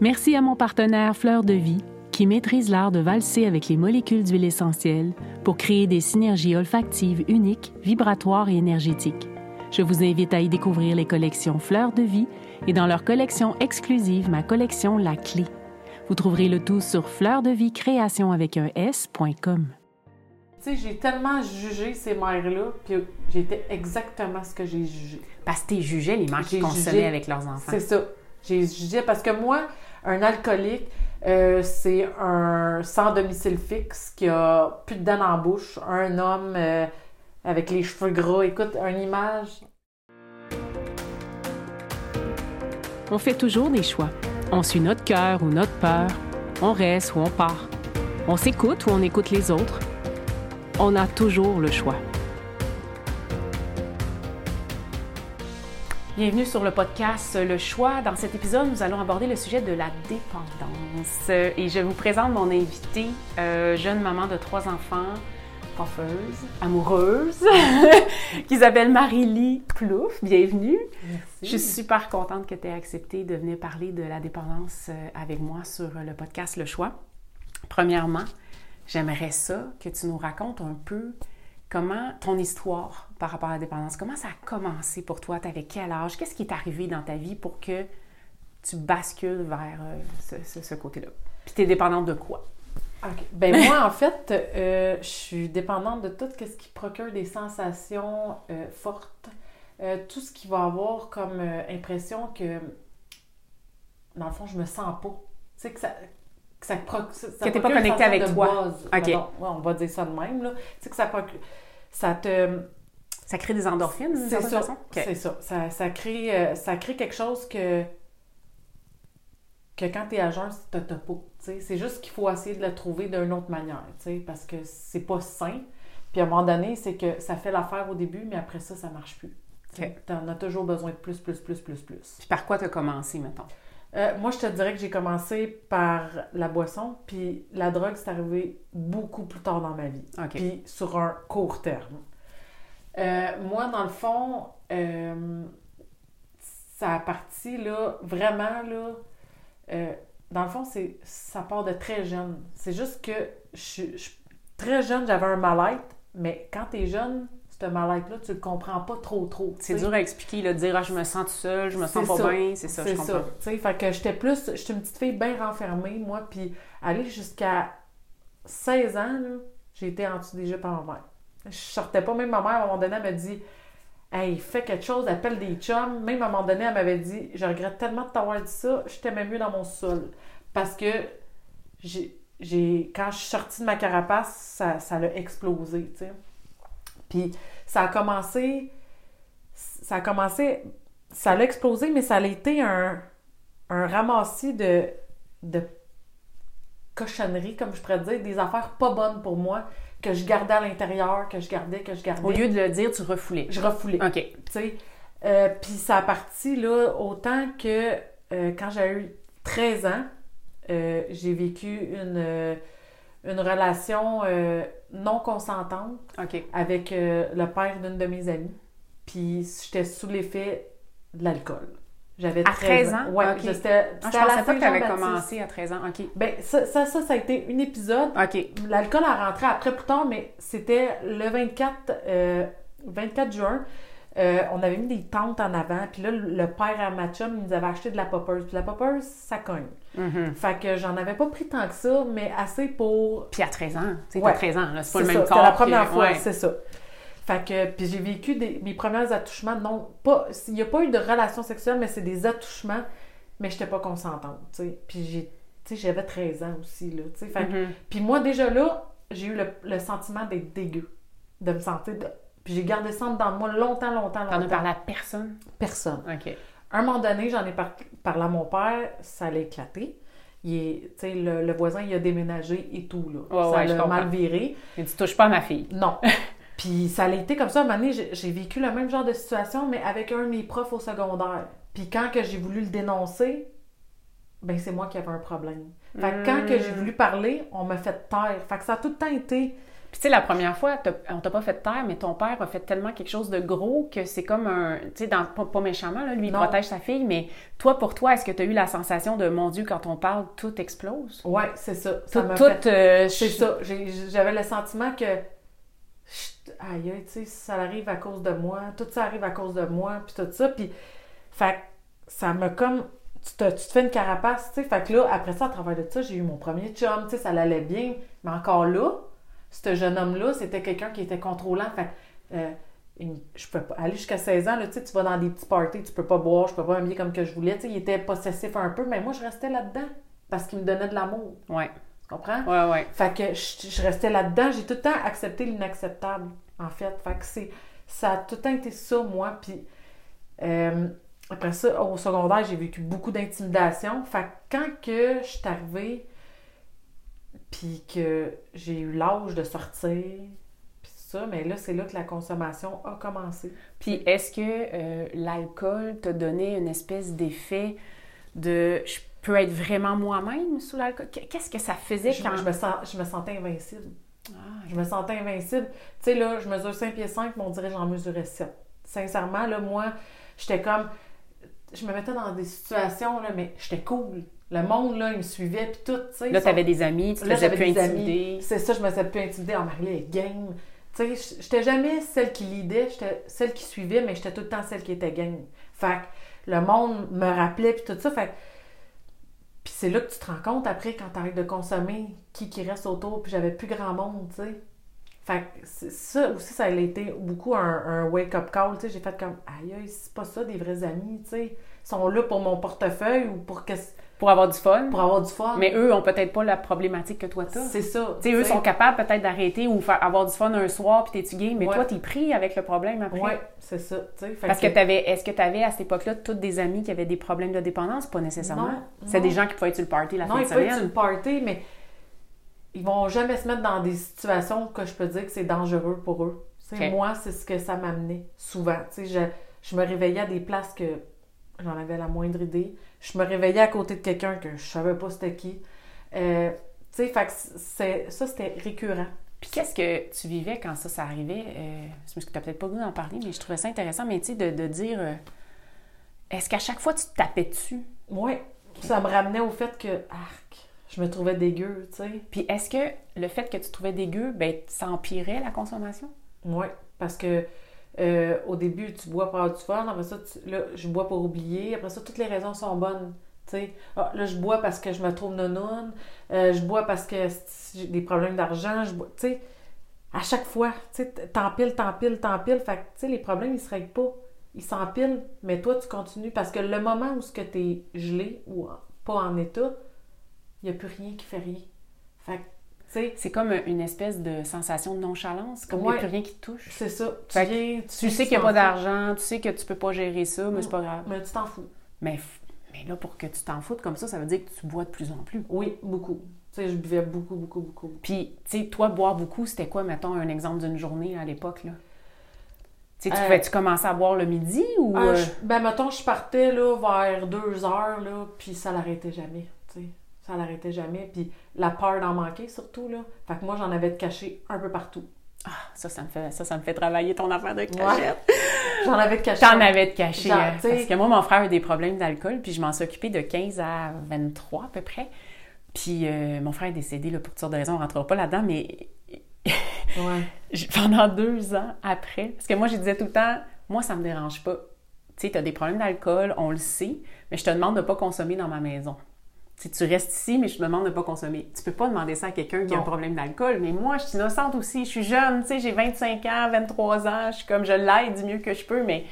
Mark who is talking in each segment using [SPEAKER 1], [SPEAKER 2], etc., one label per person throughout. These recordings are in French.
[SPEAKER 1] Merci à mon partenaire Fleur de Vie qui maîtrise l'art de valser avec les molécules d'huile essentielle pour créer des synergies olfactives uniques, vibratoires et énergétiques. Je vous invite à y découvrir les collections Fleurs de Vie et dans leur collection exclusive, ma collection La Clé. Vous trouverez le tout sur fleurdevie-création avec un S.com.
[SPEAKER 2] Tu sais, j'ai tellement jugé ces mères-là, puis j'étais exactement ce que j'ai jugé.
[SPEAKER 3] Parce que tu jugé les mères qui consommaient
[SPEAKER 2] jugé-
[SPEAKER 3] avec leurs enfants.
[SPEAKER 2] C'est ça. J'ai jugé parce que moi, un alcoolique, euh, c'est un sans domicile fixe qui a plus de dents en bouche, un homme euh, avec les cheveux gras. Écoute, une image.
[SPEAKER 1] On fait toujours des choix. On suit notre cœur ou notre peur. On reste ou on part. On s'écoute ou on écoute les autres. On a toujours le choix.
[SPEAKER 3] Bienvenue sur le podcast Le Choix. Dans cet épisode, nous allons aborder le sujet de la dépendance. Et je vous présente mon invitée, euh, jeune maman de trois enfants, coiffeuse, amoureuse, qui s'appelle Marie-Lie Plouf. Bienvenue. Je suis super contente que tu aies accepté de venir parler de la dépendance euh, avec moi sur le podcast Le Choix. Premièrement, j'aimerais ça que tu nous racontes un peu comment ton histoire par rapport à la dépendance, comment ça a commencé pour toi, tu avais quel âge, qu'est-ce qui est arrivé dans ta vie pour que tu bascules vers euh, ce, ce- ce côté-là? Puis tu es dépendante de quoi?
[SPEAKER 2] Ben moi, en fait, euh, je suis dépendante de tout ce qui procure des sensations euh, fortes. Euh, tout ce qui va avoir comme impression que, dans le fond, je me sens pas. Tu sais, que ça... Que, ça proc- ça
[SPEAKER 3] Que t'es pas
[SPEAKER 2] sensation
[SPEAKER 3] avec toi. OK.
[SPEAKER 2] Ouais, on va dire ça de même, là. Tu sais, que ça procure... Ça te...
[SPEAKER 3] Ça crée des endorphines, d'une
[SPEAKER 2] C'est
[SPEAKER 3] certaine
[SPEAKER 2] ça.
[SPEAKER 3] façon?
[SPEAKER 2] C'est ça. Ça, ça crée, euh, ça crée quelque chose que, que quand tu es à jeun, tu n'as pas. C'est juste qu'il faut essayer de le trouver d'une autre manière, parce que c'est pas sain. Puis à un moment donné, c'est que ça fait l'affaire au début, mais après ça, ça marche plus.
[SPEAKER 3] OK.
[SPEAKER 2] Tu en as toujours besoin de plus, plus, plus, plus, plus.
[SPEAKER 3] Puis par quoi tu as commencé, mettons?
[SPEAKER 2] Euh, moi, je te dirais que j'ai commencé par la boisson, puis la drogue, c'est arrivé beaucoup plus tard dans ma vie
[SPEAKER 3] OK.
[SPEAKER 2] puis sur un court terme. Euh, moi, dans le fond, euh, ça a parti, là, vraiment, là, dans le fond, c'est, ça part de très jeune. C'est juste que je, très jeune, j'avais un mal-être, mais quand t'es jeune, ce mal-être-là, tu le comprends pas trop, trop.
[SPEAKER 3] C'est dur à expliquer, là, de dire ah, je me sens tout seul, je me sens
[SPEAKER 2] C'est
[SPEAKER 3] pas
[SPEAKER 2] ça.
[SPEAKER 3] bien, c'est ça, je
[SPEAKER 2] C'est
[SPEAKER 3] comprends.
[SPEAKER 2] ça. Tu sais, fait que j'étais plus, j'étais une petite fille bien renfermée, moi, puis aller jusqu'à 16 ans, j'ai été en dessous des jupes à ma mère. Je sortais pas, même ma mère, à un moment donné, elle m'a dit Hey, fais quelque chose, appelle des chums. Même à un moment donné, elle m'avait dit Je regrette tellement de t'avoir dit ça, je t'aimais mieux dans mon sol. Parce que j'ai, j'ai, quand je suis sortie de ma carapace, ça, ça l'a explosé, tu sais. Puis ça a commencé, ça a commencé, ça l'a explosé, mais ça a été un, un ramassis de, de cochonneries, comme je pourrais dire, des affaires pas bonnes pour moi, que je gardais à l'intérieur, que je gardais, que je gardais.
[SPEAKER 3] Au lieu de le dire, tu refoulais.
[SPEAKER 2] Je refoulais
[SPEAKER 3] OK.
[SPEAKER 2] tu sais. Euh, Puis ça a parti, là, autant que euh, quand j'ai eu 13 ans, euh, j'ai vécu une, une relation euh, non consentante avec euh, le père d'une de mes amies. Puis j'étais sous l'effet de l'alcool. J'avais
[SPEAKER 3] À
[SPEAKER 2] 13
[SPEAKER 3] 13 ans?
[SPEAKER 2] Ouais,
[SPEAKER 3] Ok.
[SPEAKER 2] j'étais
[SPEAKER 3] Ah, je
[SPEAKER 2] c'était à la
[SPEAKER 3] pas que tu avais commencé à 13 ans. OK.
[SPEAKER 2] Ben, ça, ça, ça, ça a été un épisode
[SPEAKER 3] OK.
[SPEAKER 2] L'alcool a rentré après plus tard, mais c'était le 24, euh, 24 juin. Euh, on avait mis des tentes en avant, puis là, le père à ma chum, il nous avait acheté de la poppers. Puis la poppers, ça cogne.
[SPEAKER 3] Mhm.
[SPEAKER 2] Fait que j'en avais pas pris tant que ça, mais assez pour.
[SPEAKER 3] Puis à 13 ans, tu sais,
[SPEAKER 2] Ouais.
[SPEAKER 3] t'as 13 ans, c'est pas le
[SPEAKER 2] C'est
[SPEAKER 3] même
[SPEAKER 2] ça,
[SPEAKER 3] corps.
[SPEAKER 2] C'était la
[SPEAKER 3] que-
[SPEAKER 2] première fois,
[SPEAKER 3] ouais.
[SPEAKER 2] c'est ça. Fait que, puis j'ai vécu des, mes premiers attouchements, non, pas, il n'y a pas eu de relation sexuelle, mais c'est des attouchements, mais j'étais pas consentante, tu sais. Puis j'ai, tu sais, j'avais 13 ans aussi, là, tu sais. Fait
[SPEAKER 3] Mhm.
[SPEAKER 2] puis moi, déjà là, j'ai eu le, le sentiment d'être dégueu. De me sentir. de- Puis j'ai gardé ça dans moi longtemps, longtemps, longtemps.
[SPEAKER 3] T'en as parlé à personne?
[SPEAKER 2] Personne.
[SPEAKER 3] OK.
[SPEAKER 2] À un moment donné, j'en ai par- parlé à mon père, ça allait éclater. Il est, tu sais, le, le voisin, il a déménagé et tout, là.
[SPEAKER 3] Ouais,
[SPEAKER 2] ça
[SPEAKER 3] ouais,
[SPEAKER 2] l'a mal viré.
[SPEAKER 3] Mais tu touches pas à ma fille.
[SPEAKER 2] Non. Puis ça a été comme ça. À un moment donné, j'ai vécu le même genre de situation, mais avec un de mes profs au secondaire. Puis quand que j'ai voulu le dénoncer, ben c'est moi qui avais un problème. Fait que quand que j'ai
[SPEAKER 3] Mm.
[SPEAKER 2] voulu parler, on m'a fait taire. Fait que ça a tout le temps été...
[SPEAKER 3] Puis tu sais, la première fois, on t'a pas fait taire, mais ton père a fait tellement quelque chose de gros que c'est comme un... Tu sais, pas, pas méchamment, là, lui, il
[SPEAKER 2] Non.
[SPEAKER 3] protège sa fille, mais toi, pour toi, est-ce que tu as eu la sensation de, mon Dieu, quand on parle, tout explose?
[SPEAKER 2] Ouais, c'est ça. Ça
[SPEAKER 3] Tout, tout, euh,
[SPEAKER 2] C'est ça. J'avais le sentiment que. Chut, Aïe, tu sais, ça arrive à cause de moi. Tout ça arrive à cause de moi, puis tout ça. Puis, fait que ça m'a comme. Tu te, tu te fais une carapace, tu sais. Fait que là, après ça, à travers de ça, j'ai eu mon premier chum, tu sais, ça allait bien. Mais encore là, ce jeune homme-là, c'était quelqu'un qui était contrôlant. Fait que, euh, je peux pas aller jusqu'à 16 ans, là, tu sais, tu vas dans des petits parties, tu peux pas boire, je peux pas m'habiller comme que je voulais. Tu sais, il était possessif un peu, mais moi, je restais là-dedans parce qu'il me donnait de l'amour.
[SPEAKER 3] Ouais,
[SPEAKER 2] Tu comprends?
[SPEAKER 3] ouais, ouais.
[SPEAKER 2] Fait que je, je restais là-dedans. J'ai tout le temps accepté l'inacceptable, en fait. Fait que c'est, ça a tout le temps été ça, moi. Puis euh, après ça, au secondaire, j'ai vécu beaucoup d'intimidation. Fait que quand que je suis arrivée, puis que j'ai eu l'âge de sortir, puis ça, mais là, c'est là que la consommation a commencé.
[SPEAKER 3] Puis est-ce que euh, l'alcool t'a donné une espèce d'effet de je peux être vraiment moi-même sous l'alcool? Qu- Qu'est-ce que ça faisait
[SPEAKER 2] Je,
[SPEAKER 3] quand.
[SPEAKER 2] je me sens, je me sentais invincible.
[SPEAKER 3] Ah,
[SPEAKER 2] Je me sentais invincible. Tu sais, là, je mesure 5 pieds 5, mais on dirait que j'en mesurais 7. Sincèrement, là, moi, j'étais comme. Je me mettais dans des situations, là, mais j'étais cool. Le monde, là, il me suivait, puis tout, tu sais.
[SPEAKER 3] Là,
[SPEAKER 2] ils
[SPEAKER 3] tu avais des amis, tu te
[SPEAKER 2] Là,
[SPEAKER 3] faisais
[SPEAKER 2] j'avais
[SPEAKER 3] plus
[SPEAKER 2] des
[SPEAKER 3] intimider.
[SPEAKER 2] amis. C'est ça, je me faisais plus intimider. Oh, Marie, elle est game. Tu sais, j'étais jamais celle qui lidait, j'étais celle qui suivait, mais j'étais tout le temps celle qui était game. Fait que le monde me rappelait, puis tout ça. Fait que- Puis c'est là que tu te rends compte après, quand tu arrêtes de consommer, qui qui reste autour, puis j'avais plus grand monde, tu sais. Fait que ça aussi, ça a été beaucoup un, un wake-up call, tu sais. J'ai fait comme, aïe, c'est pas ça des vrais amis, tu sais. Ils sont là pour mon portefeuille ou pour, que,
[SPEAKER 3] Pour avoir du fun.
[SPEAKER 2] pour avoir du fun.
[SPEAKER 3] Mais eux ont peut-être pas la problématique que toi t'as.
[SPEAKER 2] c'est ça.
[SPEAKER 3] Tu sais, eux sont capables peut-être d'arrêter ou faire avoir du fun un soir puis t'es-tu gay, mais
[SPEAKER 2] Ouais.
[SPEAKER 3] toi t'es pris avec le problème après.
[SPEAKER 2] Ouais, c'est ça. Fait
[SPEAKER 3] Parce que t'avais, est-ce que tu avais à cette époque-là toutes des amis qui avaient des problèmes de dépendance? Pas nécessairement.
[SPEAKER 2] Non,
[SPEAKER 3] C'est
[SPEAKER 2] non.
[SPEAKER 3] des gens qui pouvaient être sur le party la
[SPEAKER 2] Non,
[SPEAKER 3] fin
[SPEAKER 2] ils
[SPEAKER 3] de
[SPEAKER 2] peuvent être sur
[SPEAKER 3] semaine.
[SPEAKER 2] le party, mais ils vont jamais se mettre dans des situations que je peux dire que c'est dangereux pour eux. Moi, c'est ce que ça m'amenait souvent. Tu sais, je, je me réveillais à des places que j'en avais la moindre idée. Je me réveillais à côté de quelqu'un que je savais pas c'était qui. Euh, tu sais, ça, c'était récurrent.
[SPEAKER 3] Puis qu'est-ce que tu vivais quand ça, ça arrivait? Euh, parce que tu peut-être pas goût d'en parler, mais je trouvais ça intéressant, mais tu sais, de, de dire... euh, est-ce qu'à chaque fois, tu te tapais dessus?
[SPEAKER 2] Ouais, ça me ramenait au fait que, arc, je me trouvais dégueu, tu sais.
[SPEAKER 3] Puis est-ce que le fait que tu trouvais dégueu, ben, ça empirait la consommation?
[SPEAKER 2] Oui, parce que euh, au début, tu bois pour avoir du fun, après ça, tu- là, je bois pour oublier, après ça, toutes les raisons sont bonnes. tu. Ah, là, je bois parce que je me trouve nonoune, euh, je bois parce que j'ai des problèmes d'argent, je bois, tu sais, à chaque fois, tu t'empiles, t'empiles, t'empiles, fait que, tu les problèmes, ils se règlent pas. Ils s'empilent, mais toi, tu continues, parce que le moment où que t'es gelé ou pas en état, il n'y a plus rien qui fait rien. Fait que, tu
[SPEAKER 3] C'est comme une espèce de sensation de nonchalance, comme il n'y a plus rien qui te touche.
[SPEAKER 2] c'est ça. Tu viens,
[SPEAKER 3] Tu sais qu'il n'y a pas d'argent, tu sais que tu peux pas gérer ça, mais c'est pas grave.
[SPEAKER 2] Mais tu t'en fous.
[SPEAKER 3] Mais, mais là, pour que tu t'en foutes comme ça, ça veut dire que tu bois de plus en plus.
[SPEAKER 2] Oui, beaucoup. Tu sais, je buvais beaucoup, beaucoup, beaucoup. beaucoup.
[SPEAKER 3] Puis, tu sais, toi, boire beaucoup, c'était quoi, mettons, un exemple d'une journée à l'époque, là? Tu sais, tu
[SPEAKER 2] Euh,
[SPEAKER 3] pouvais- tu commençais à boire le midi ou... Euh,
[SPEAKER 2] je- ben, mettons, je partais là, vers deux heures, là, puis ça l'arrêtait jamais. Ça l'arrêtait jamais. Puis la peur d'en manquer, surtout. Là. Fait que moi, j'en avais de caché un peu partout.
[SPEAKER 3] Ah, ça, ça me fait, ça, ça me fait travailler ton affaire de cachette.
[SPEAKER 2] J'en avais de caché.
[SPEAKER 3] T'en avais de caché.
[SPEAKER 2] Genre,
[SPEAKER 3] hein,
[SPEAKER 2] sais-
[SPEAKER 3] parce que moi, mon frère a des problèmes d'alcool, puis je m'en suis occupée de 15 à 23 à peu près. Puis euh, mon frère est décédé là, pour toutes sortes de raisons, on ne rentrera pas là-dedans, mais
[SPEAKER 2] Ouais.
[SPEAKER 3] Pendant deux ans après, parce que moi, je disais tout le temps, moi, ça me dérange pas. Tu sais, tu as des problèmes d'alcool, on le sait, mais je te demande de ne pas consommer dans ma maison. Tu restes ici, mais je te demande de ne pas consommer. Tu peux pas demander ça à quelqu'un qui a un problème d'alcool, mais moi, je suis innocente aussi, je suis jeune, tu sais, j'ai 25 ans, 23 ans, je suis comme, je l'aide du mieux que je peux, mais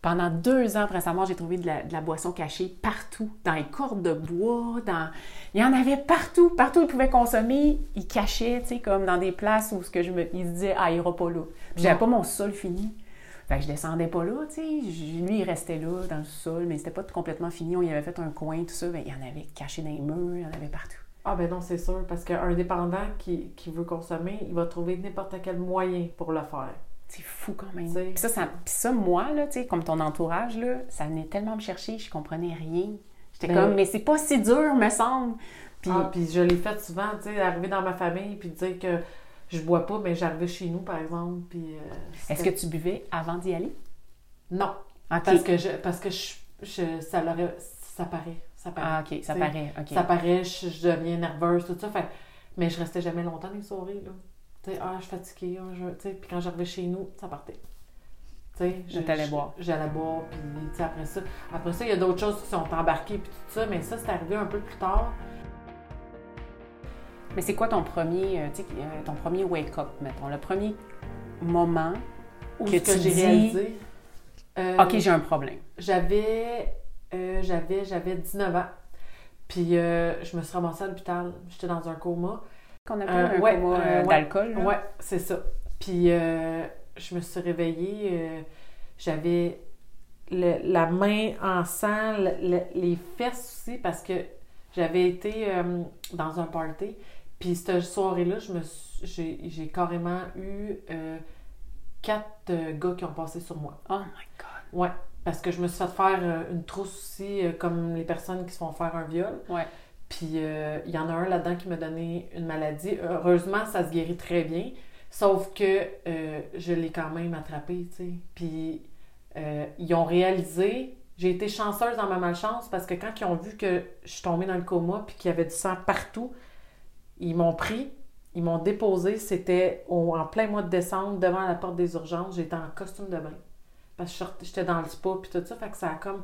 [SPEAKER 3] pendant deux ans, récemment, j'ai trouvé de la, de la boisson cachée partout, dans les cordes de bois, dans... Il y en avait partout, partout où ils pouvaient consommer, ils cachaient, tu sais, comme dans des places où ce que je me... ils se disaient, ah, il ira pas là. Puis j'avais
[SPEAKER 2] Non.
[SPEAKER 3] pas mon sol fini. Fait que je descendais pas là, tu sais. Lui, il restait là, dans le sol, mais c'était pas complètement fini. On y avait fait un coin, tout ça. Ben, il y en avait caché dans les murs, il y en avait partout.
[SPEAKER 2] Ah ben non, c'est sûr, parce qu'un dépendant qui, qui veut consommer, il va trouver n'importe quel moyen pour le faire.
[SPEAKER 3] C'est fou quand même. Puis ça, ça, puis ça, moi, là, tu sais, comme ton entourage, là, ça venait tellement me chercher, je comprenais rien. J'étais
[SPEAKER 2] Ben-
[SPEAKER 3] comme, mais c'est pas si dur, me semble. Puis,
[SPEAKER 2] Ah, puis je l'ai fait souvent, tu sais, arriver dans ma famille puis dire que je bois pas, mais j'arrivais chez nous, par exemple, puis... euh,
[SPEAKER 3] Est-ce que tu buvais avant d'y aller?
[SPEAKER 2] Non, parce que je... Parce que je, je- ça l'aurait... Ça paraît, ça paraît.
[SPEAKER 3] Ah, OK, ça
[SPEAKER 2] T'sais,
[SPEAKER 3] paraît. OK.
[SPEAKER 2] Ça paraît, je, je deviens nerveuse, tout ça, fait... Mais je restais jamais longtemps dans les soirées, là. Tu sais, ah, je suis fatiguée, ah, je... Tu sais, puis quand j'arrivais chez nous, ça partait. Je-
[SPEAKER 3] boire.
[SPEAKER 2] J'allais boire, puis après ça... Après ça, il y a d'autres choses qui sont embarquées, puis tout ça, mais ça, c'est arrivé un peu plus tard.
[SPEAKER 3] Mais c'est quoi ton premier, euh, euh, ton premier wake-up, mettons, le premier moment
[SPEAKER 2] Où
[SPEAKER 3] Que
[SPEAKER 2] que
[SPEAKER 3] tu
[SPEAKER 2] j'ai
[SPEAKER 3] dis,
[SPEAKER 2] réalisé... euh,
[SPEAKER 3] OK, j'ai un problème.
[SPEAKER 2] J'avais, euh, j'avais, j'avais 19 ans. Puis euh, je me suis ramassée à l'hôpital. J'étais dans un coma.
[SPEAKER 3] Qu'on appelle un
[SPEAKER 2] ouais,
[SPEAKER 3] coma
[SPEAKER 2] ouais.
[SPEAKER 3] d'alcool. là.
[SPEAKER 2] Ouais, c'est ça. Puis je me suis réveillée. j'avais le- la main en sang, le- le- les fesses aussi, parce que j'avais été dans un party. Puis cette soirée-là, j'ai, carrément eu euh, quatre euh, gars qui ont passé sur moi.
[SPEAKER 3] Oh my God.
[SPEAKER 2] Ouais, parce que je me suis fait faire euh, une trousse aussi, comme les personnes qui se font faire un viol.
[SPEAKER 3] Ouais.
[SPEAKER 2] Puis il y en a un là-dedans qui m'a donné une maladie. Heureusement, ça se guérit très bien. Sauf que je l'ai quand même attrapé, tu sais. Puis ils ont réalisé. J'ai été chanceuse dans ma malchance parce que quand ils ont vu que je suis tombée dans le coma puis qu'il y avait du sang partout, ils m'ont pris, ils m'ont déposé. C'était en plein mois de décembre devant la porte des urgences. J'étais en costume de bain. Parce que j'étais dans le spa puis tout ça. Fait que ça a comme.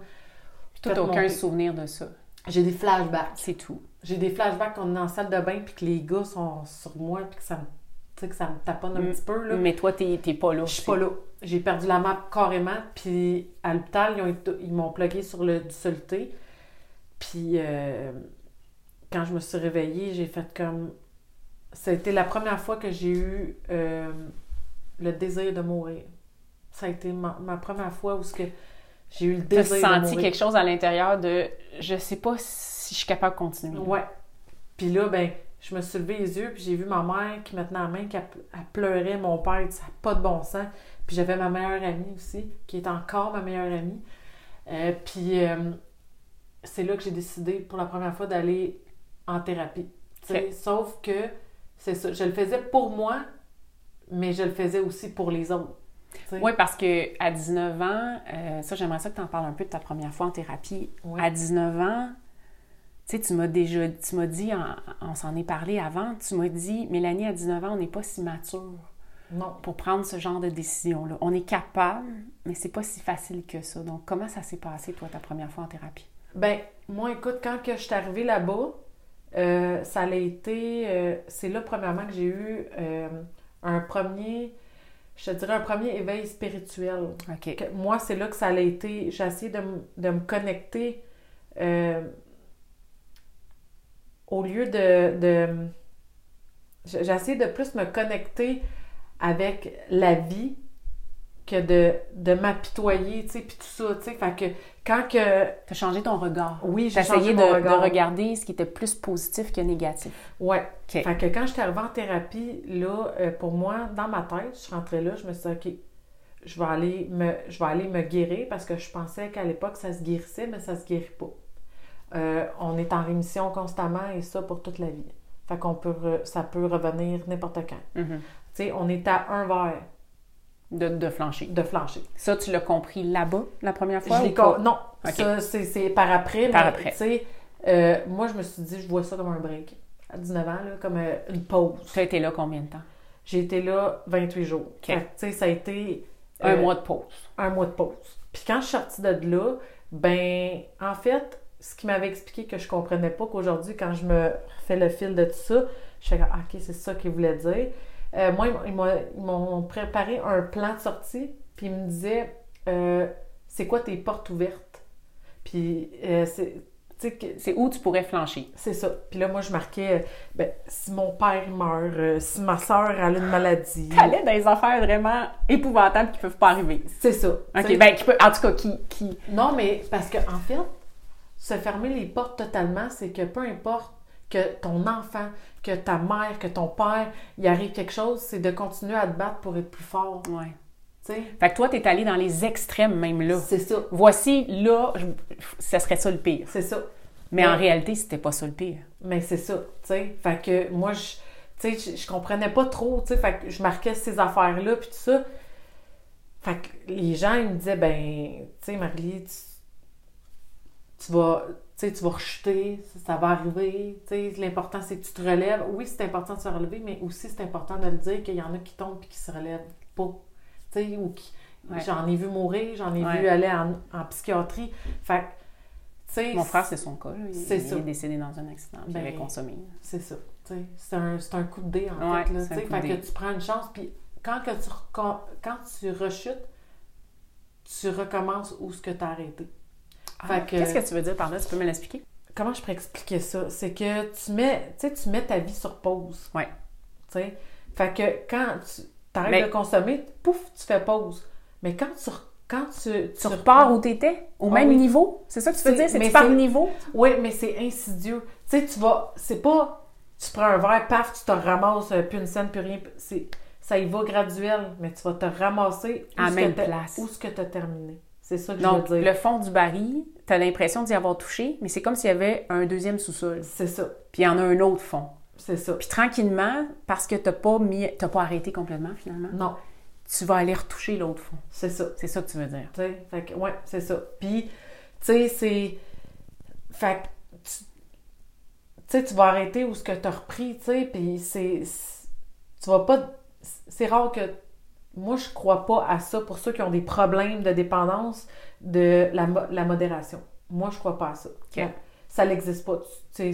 [SPEAKER 3] T'as aucun souvenir de ça?
[SPEAKER 2] J'ai des flashbacks.
[SPEAKER 3] C'est tout.
[SPEAKER 2] J'ai des flashbacks qu'on est en salle de bain puis que les gars sont sur moi puis que ça me, tu sais, que ça me taponne un
[SPEAKER 3] Mm.
[SPEAKER 2] petit peu. Là.
[SPEAKER 3] Mais toi, t'es t'es pas là.
[SPEAKER 2] Je suis pas là. J'ai perdu la map carrément. Puis à l'hôpital, ils, ont été- ils m'ont plugué sur le du soluté. Puis euh, quand je me suis réveillée, j'ai fait comme. C'était la première fois que j'ai eu euh, le désir de mourir. Ça a été ma, ma première fois où ce que j'ai eu le désir de
[SPEAKER 3] senti
[SPEAKER 2] mourir.
[SPEAKER 3] quelque chose à l'intérieur de je sais pas si je suis capable de continuer.
[SPEAKER 2] Ouais. Puis là, ben, je me suis levé les yeux, puis j'ai vu ma mère qui me tenait la main, qui elle pleurait, mon père, ça n'a pas de bon sens. Puis j'avais ma meilleure amie aussi, qui est encore ma meilleure amie. Euh, puis euh, c'est là que j'ai décidé pour la première fois d'aller en thérapie. Sauf que c'est ça, je le faisais pour moi, mais je le faisais aussi pour les autres.
[SPEAKER 3] Oui, parce que à 19 ans, euh, ça, j'aimerais ça que tu en parles un peu de ta première fois en thérapie. À 19 ans, tu sais, tu m'as déjà, tu m'as dit, en- on s'en est parlé avant, tu m'as dit, Mélanie, à 19 ans, on n'est pas si mature
[SPEAKER 2] Non.
[SPEAKER 3] pour prendre ce genre de décision-là. On est capable, mais c'est pas si facile que ça. Donc, comment ça s'est passé, toi, ta première fois en thérapie?
[SPEAKER 2] Ben, moi, écoute, quand que je suis arrivée là-bas, euh, ça a été. euh, c'est là, premièrement, que j'ai eu euh, un premier. Je te dirais un premier éveil spirituel. Que- moi, c'est là que ça a été. J'ai essayé de, de me connecter au lieu de. de j'ai essayé de plus me connecter avec la vie que de, de m'apitoyer, tu sais, puis tout ça, tu sais. Fait que quand que.
[SPEAKER 3] Tu as changé ton regard.
[SPEAKER 2] Oui, j'ai
[SPEAKER 3] essayé
[SPEAKER 2] changé
[SPEAKER 3] de,
[SPEAKER 2] mon
[SPEAKER 3] de
[SPEAKER 2] regard.
[SPEAKER 3] regarder ce qui était plus positif que négatif.
[SPEAKER 2] Ouais.
[SPEAKER 3] OK.
[SPEAKER 2] Fait que quand j'étais arrivée en thérapie, là, euh, pour moi, dans ma tête, je suis rentrée là, je me suis dit, OK, je vais aller me, je vais aller me guérir parce que je pensais qu'à l'époque, ça se guérissait, mais ça se guérit pas. Euh, on est en rémission constamment et ça pour toute la vie. Fait qu'on peut, re- ça peut revenir n'importe quand.
[SPEAKER 3] Mhm.
[SPEAKER 2] Tu sais, on est à un verre
[SPEAKER 3] de, de flancher.
[SPEAKER 2] de flancher.
[SPEAKER 3] Ça, tu l'as compris là-bas, la première fois?
[SPEAKER 2] Je
[SPEAKER 3] ou
[SPEAKER 2] l'ai
[SPEAKER 3] pas?
[SPEAKER 2] con- Non, ça, c'est par après.
[SPEAKER 3] Par
[SPEAKER 2] mais,
[SPEAKER 3] après.
[SPEAKER 2] Tu sais, euh, moi, je me suis dit, je vois ça comme un break. À 19 ans, là, comme euh, une pause.
[SPEAKER 3] Tu as été là combien de temps?
[SPEAKER 2] J'ai été là 28 jours. Fait ça a été
[SPEAKER 3] Un
[SPEAKER 2] euh,
[SPEAKER 3] mois de pause.
[SPEAKER 2] un mois de pause. Puis quand je suis sortie de là, ben, en fait, ce qui m'avait expliqué que je comprenais pas qu'aujourd'hui, quand je me fais le fil de tout ça, je fais Ah, OK, c'est ça qu'il voulait dire. Euh, moi, ils m'ont- préparé un plan de sortie, puis ils me disaient, euh, c'est quoi tes portes ouvertes? Puis, euh, c'est. tu sais, que-
[SPEAKER 3] C'est où tu pourrais flancher.
[SPEAKER 2] c'est ça. Puis là, moi, je marquais, ben, si mon père meurt, euh, si ma soeur a une maladie.
[SPEAKER 3] T'allais dans des affaires vraiment épouvantables qui peuvent pas arriver.
[SPEAKER 2] C'est ça.
[SPEAKER 3] OK, ben, qui peut, en tout cas, qui... qui...
[SPEAKER 2] Non, mais parce que en fait, se fermer les portes totalement, c'est que peu importe que ton enfant, que ta mère, que ton père, il arrive quelque chose, c'est de continuer à te battre pour être plus fort.
[SPEAKER 3] Ouais.
[SPEAKER 2] Tu sais?
[SPEAKER 3] Fait que toi, t'es allé dans les extrêmes même là.
[SPEAKER 2] C'est ça.
[SPEAKER 3] Voici, là, je- ça serait ça le pire.
[SPEAKER 2] C'est ça.
[SPEAKER 3] Mais
[SPEAKER 2] Ouais.
[SPEAKER 3] en réalité, c'était pas ça le pire.
[SPEAKER 2] Mais c'est ça, tu sais. Fait que moi, je, tu sais, je, je comprenais pas trop, tu sais, fait que je marquais ces affaires-là, puis tout ça. Fait que les gens, ils me disaient, ben, tu sais, Marie, tu, tu vas, sais, tu vas rechuter, ça, ça va arriver, l'important, c'est que tu te relèves. Oui, c'est important de se relever, mais aussi, c'est important de le dire qu'il y en a qui tombent puis qui se relèvent pas, tu sais, ou qui...
[SPEAKER 3] Ouais.
[SPEAKER 2] J'en ai vu mourir, j'en ai
[SPEAKER 3] Ouais.
[SPEAKER 2] vu aller en, en psychiatrie. Fait.
[SPEAKER 3] Mon frère, c'est son cas. là. Il,
[SPEAKER 2] C'est
[SPEAKER 3] il
[SPEAKER 2] ça.
[SPEAKER 3] est décédé dans un accident.
[SPEAKER 2] Ben,
[SPEAKER 3] il avait consommé.
[SPEAKER 2] C'est ça. C'est un, c'est un coup de dé, en
[SPEAKER 3] Ouais,
[SPEAKER 2] fait. Là,
[SPEAKER 3] c'est
[SPEAKER 2] fait que tu prends une chance, puis quand, que tu, quand tu rechutes, tu recommences où ce que tu as arrêté.
[SPEAKER 3] Ah, Qu'est-ce que tu veux dire par là? Tu peux me l'expliquer?
[SPEAKER 2] Comment je pourrais expliquer ça? C'est que tu mets, tu mets ta vie sur pause.
[SPEAKER 3] Ouais.
[SPEAKER 2] Tu sais? Fait que quand tu arrêtes
[SPEAKER 3] Mais-
[SPEAKER 2] de consommer, pouf, tu fais pause. Mais quand tu, quand tu,
[SPEAKER 3] Tu repars où tu étais? Au
[SPEAKER 2] Ah
[SPEAKER 3] même
[SPEAKER 2] oui.
[SPEAKER 3] niveau? C'est ça que tu veux dire? C'est au niveau?
[SPEAKER 2] Oui, mais c'est insidieux. Tu sais, tu vas. C'est pas. Tu prends un verre, paf, tu te ramasses, euh, plus une scène, plus rien. C'est, ça y va graduel, mais tu vas te ramasser où
[SPEAKER 3] À
[SPEAKER 2] ce
[SPEAKER 3] même place.
[SPEAKER 2] Où ce que tu as terminé. C'est ça que
[SPEAKER 3] Donc,
[SPEAKER 2] je veux dire.
[SPEAKER 3] le fond du baril, tu as l'impression d'y avoir touché, mais c'est comme s'il y avait un deuxième sous-sol.
[SPEAKER 2] C'est ça.
[SPEAKER 3] Puis il y en a un autre fond.
[SPEAKER 2] C'est ça.
[SPEAKER 3] Puis tranquillement, parce que tu n'as pas, mis- t'as pas arrêté complètement finalement,
[SPEAKER 2] Non,
[SPEAKER 3] tu vas aller retoucher l'autre fond.
[SPEAKER 2] c'est ça.
[SPEAKER 3] C'est ça que tu veux dire.
[SPEAKER 2] Tu sais, fait que, ouais, c'est ça. Puis, tu sais, c'est. Fait que, tu sais, tu vas arrêter où ce que tu as repris, tu sais, puis c'est- Tu vas pas. C'est rare que. Moi, je crois pas à ça pour ceux qui ont des problèmes de dépendance de la, la modération. Moi, je crois pas à ça. Ouais. Ça n'existe pas. Tu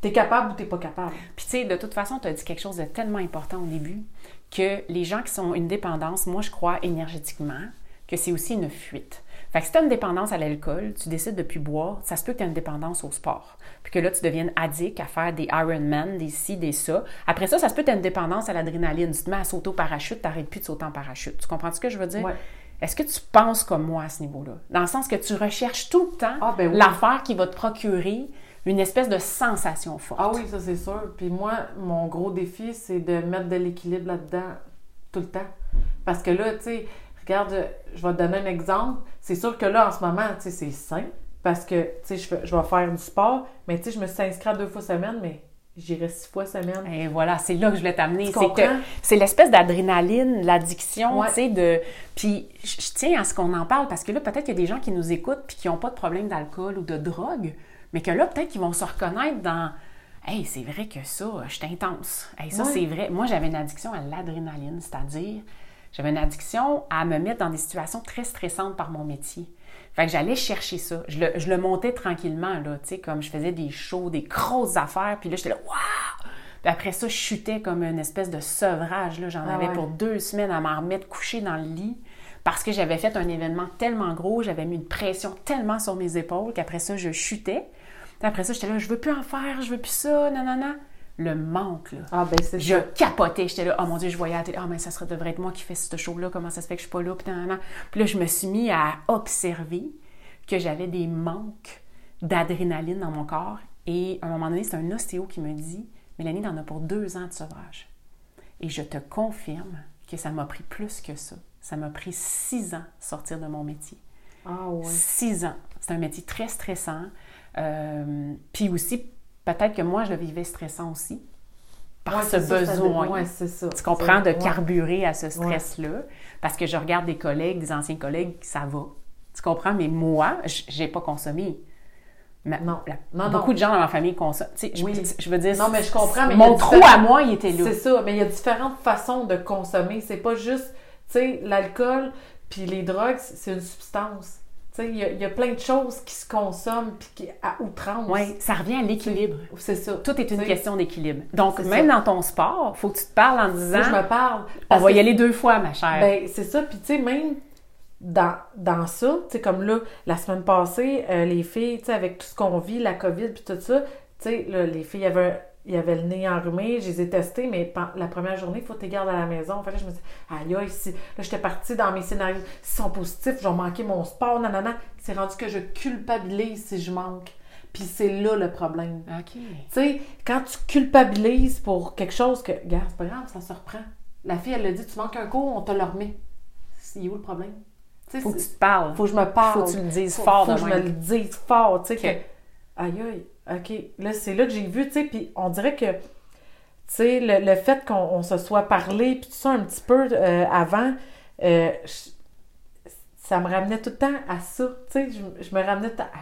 [SPEAKER 2] T'es capable ou t'es pas capable.
[SPEAKER 3] Puis tu sais, de toute façon, tu as dit quelque chose de tellement important au début que les gens qui sont une dépendance, moi je crois énergétiquement que c'est aussi une fuite. Fait que si tu as une dépendance à l'alcool, tu décides de plus boire, ça se peut que tu aies une dépendance au sport. Puis que là, tu deviennes addict à faire des Ironman, des ci, des ça. Après ça, ça se peut que tu aies une dépendance à l'adrénaline. Tu te mets à sauter au parachute, tu n'arrêtes plus de sauter en parachute. Tu comprends ce que je veux dire?
[SPEAKER 2] Ouais.
[SPEAKER 3] Est-ce que tu penses comme moi à ce niveau-là? Dans le sens que tu recherches tout le temps
[SPEAKER 2] Ah, ben oui.
[SPEAKER 3] l'affaire qui va te procurer une espèce de sensation forte.
[SPEAKER 2] Ah oui, ça c'est sûr. Puis moi, mon gros défi, c'est de mettre de l'équilibre là-dedans tout le temps. Parce que là, tu sais, regarde, je vais te donner un exemple. C'est sûr que là, en ce moment, tu sais, c'est sain. Parce que, tu sais, je, je vais faire du sport. Mais tu sais, je me suis inscrite deux fois semaine, mais j'irai six fois semaine.
[SPEAKER 3] Et voilà, c'est là que je voulais t'amener. C'est que c'est l'espèce d'adrénaline, l'addiction,
[SPEAKER 2] Ouais.
[SPEAKER 3] tu sais, de... Puis je je tiens à ce qu'on en parle parce que là, peut-être qu'il y a des gens qui nous écoutent puis qui n'ont pas de problème d'alcool ou de drogue, mais que là, peut-être qu'ils vont se reconnaître dans... Hey, c'est vrai que ça, je suis intense. Hey, ça,
[SPEAKER 2] Ouais.
[SPEAKER 3] c'est vrai. Moi, j'avais une addiction à l'adrénaline, c'est-à-dire, j'avais une addiction à me mettre dans des situations très stressantes par mon métier. Fait que j'allais chercher ça. Je le, je le montais tranquillement, là, tu sais, comme je faisais des shows, des grosses affaires, puis là, j'étais là, waouh! Puis après ça, je chutais comme une espèce de sevrage, là. J'en
[SPEAKER 2] Ah
[SPEAKER 3] avais
[SPEAKER 2] ouais.
[SPEAKER 3] pour deux semaines à m'en remettre couché dans le lit parce que j'avais fait un événement tellement gros, j'avais mis une pression tellement sur mes épaules qu'après ça, je chutais. Puis après ça, j'étais là, je veux plus en faire, je veux plus ça, nanana. Le manque, là.
[SPEAKER 2] Ah ben c'est
[SPEAKER 3] Je
[SPEAKER 2] ça.
[SPEAKER 3] capotais. J'étais là, oh mon Dieu, je voyais à la télé, ah, mais ça serait, devrait être moi qui fais ce show-là, comment ça se fait que je suis pas là, puis. Puis là, je me suis mis à observer que j'avais des manques d'adrénaline dans mon corps. Et à un moment donné, c'est un ostéo qui me dit, Mélanie, t'en as pour deux ans de sevrage. Et je te confirme que ça m'a pris plus que ça. Ça m'a pris six ans sortir de mon métier.
[SPEAKER 2] Ah ouais.
[SPEAKER 3] Six ans. C'est un métier très stressant. Euh, puis aussi, peut-être que moi, je le vivais stressant aussi. Par
[SPEAKER 2] Ouais,
[SPEAKER 3] ce
[SPEAKER 2] ça,
[SPEAKER 3] besoin.
[SPEAKER 2] ouais, ça.
[SPEAKER 3] Tu comprends de carburer à ce stress-là. Parce que je regarde des collègues, des anciens collègues, ça va. Tu comprends? Mais moi, j'ai pas consommé. Ma-
[SPEAKER 2] Non.
[SPEAKER 3] la-
[SPEAKER 2] Non,
[SPEAKER 3] beaucoup
[SPEAKER 2] non.
[SPEAKER 3] de gens dans ma famille consomment. Tu sais, je,
[SPEAKER 2] Oui.
[SPEAKER 3] je veux dire,
[SPEAKER 2] Non, mais je comprends, mais
[SPEAKER 3] mon trou à moi, il était là.
[SPEAKER 2] C'est ça, mais il y a différentes façons de consommer. C'est pas juste, tu sais, l'alcool puis les drogues, c'est une substance. Il y, a- il y a plein de choses qui se consomment puis qui à outrance.
[SPEAKER 3] Oui, ça revient à l'équilibre.
[SPEAKER 2] C'est ça.
[SPEAKER 3] Tout est une question d'équilibre. Donc, même
[SPEAKER 2] ça.
[SPEAKER 3] dans ton sport, il faut que tu te parles en disant
[SPEAKER 2] Moi, je me parle.
[SPEAKER 3] On va y aller deux fois, ma chère.
[SPEAKER 2] Ben, c'est ça. Puis, tu sais, même dans, dans ça, tu sais, comme là, la semaine passée, euh, les filles, tu sais, avec tout ce qu'on vit, la COVID, puis tout ça, tu sais, les filles avaient, il y avait le nez enrhumé, je les ai testées, mais la première journée, il faut que tu gardes à la maison. Fait que là, je me dis, aïe, aïe, si, là, j'étais partie dans mes scénarios, s'ils sont positifs, je vais manquer mon sport, nanana. C'est rendu que je culpabilise si je manque. Puis c'est là le problème.
[SPEAKER 3] OK.
[SPEAKER 2] Tu sais, quand tu culpabilises pour quelque chose que, regarde, c'est pas grave, ça se reprend. La fille, elle le dit, tu manques un cours, on te le remet. C'est où le problème? Tu sais,
[SPEAKER 3] Faut que tu te parles.
[SPEAKER 2] faut que je me parle.
[SPEAKER 3] Faut que tu le dises
[SPEAKER 2] Faut-
[SPEAKER 3] fort
[SPEAKER 2] faut que je me le dise fort, tu sais, que, aïe, aïe, OK. Là, c'est là que j'ai vu, tu sais, puis on dirait que, tu sais, le, le fait qu'on on se soit parlé, puis tout ça un petit peu euh, avant, euh, je- ça me ramenait tout le temps à ça. Tu sais, je, je me ramenais tout le temps à...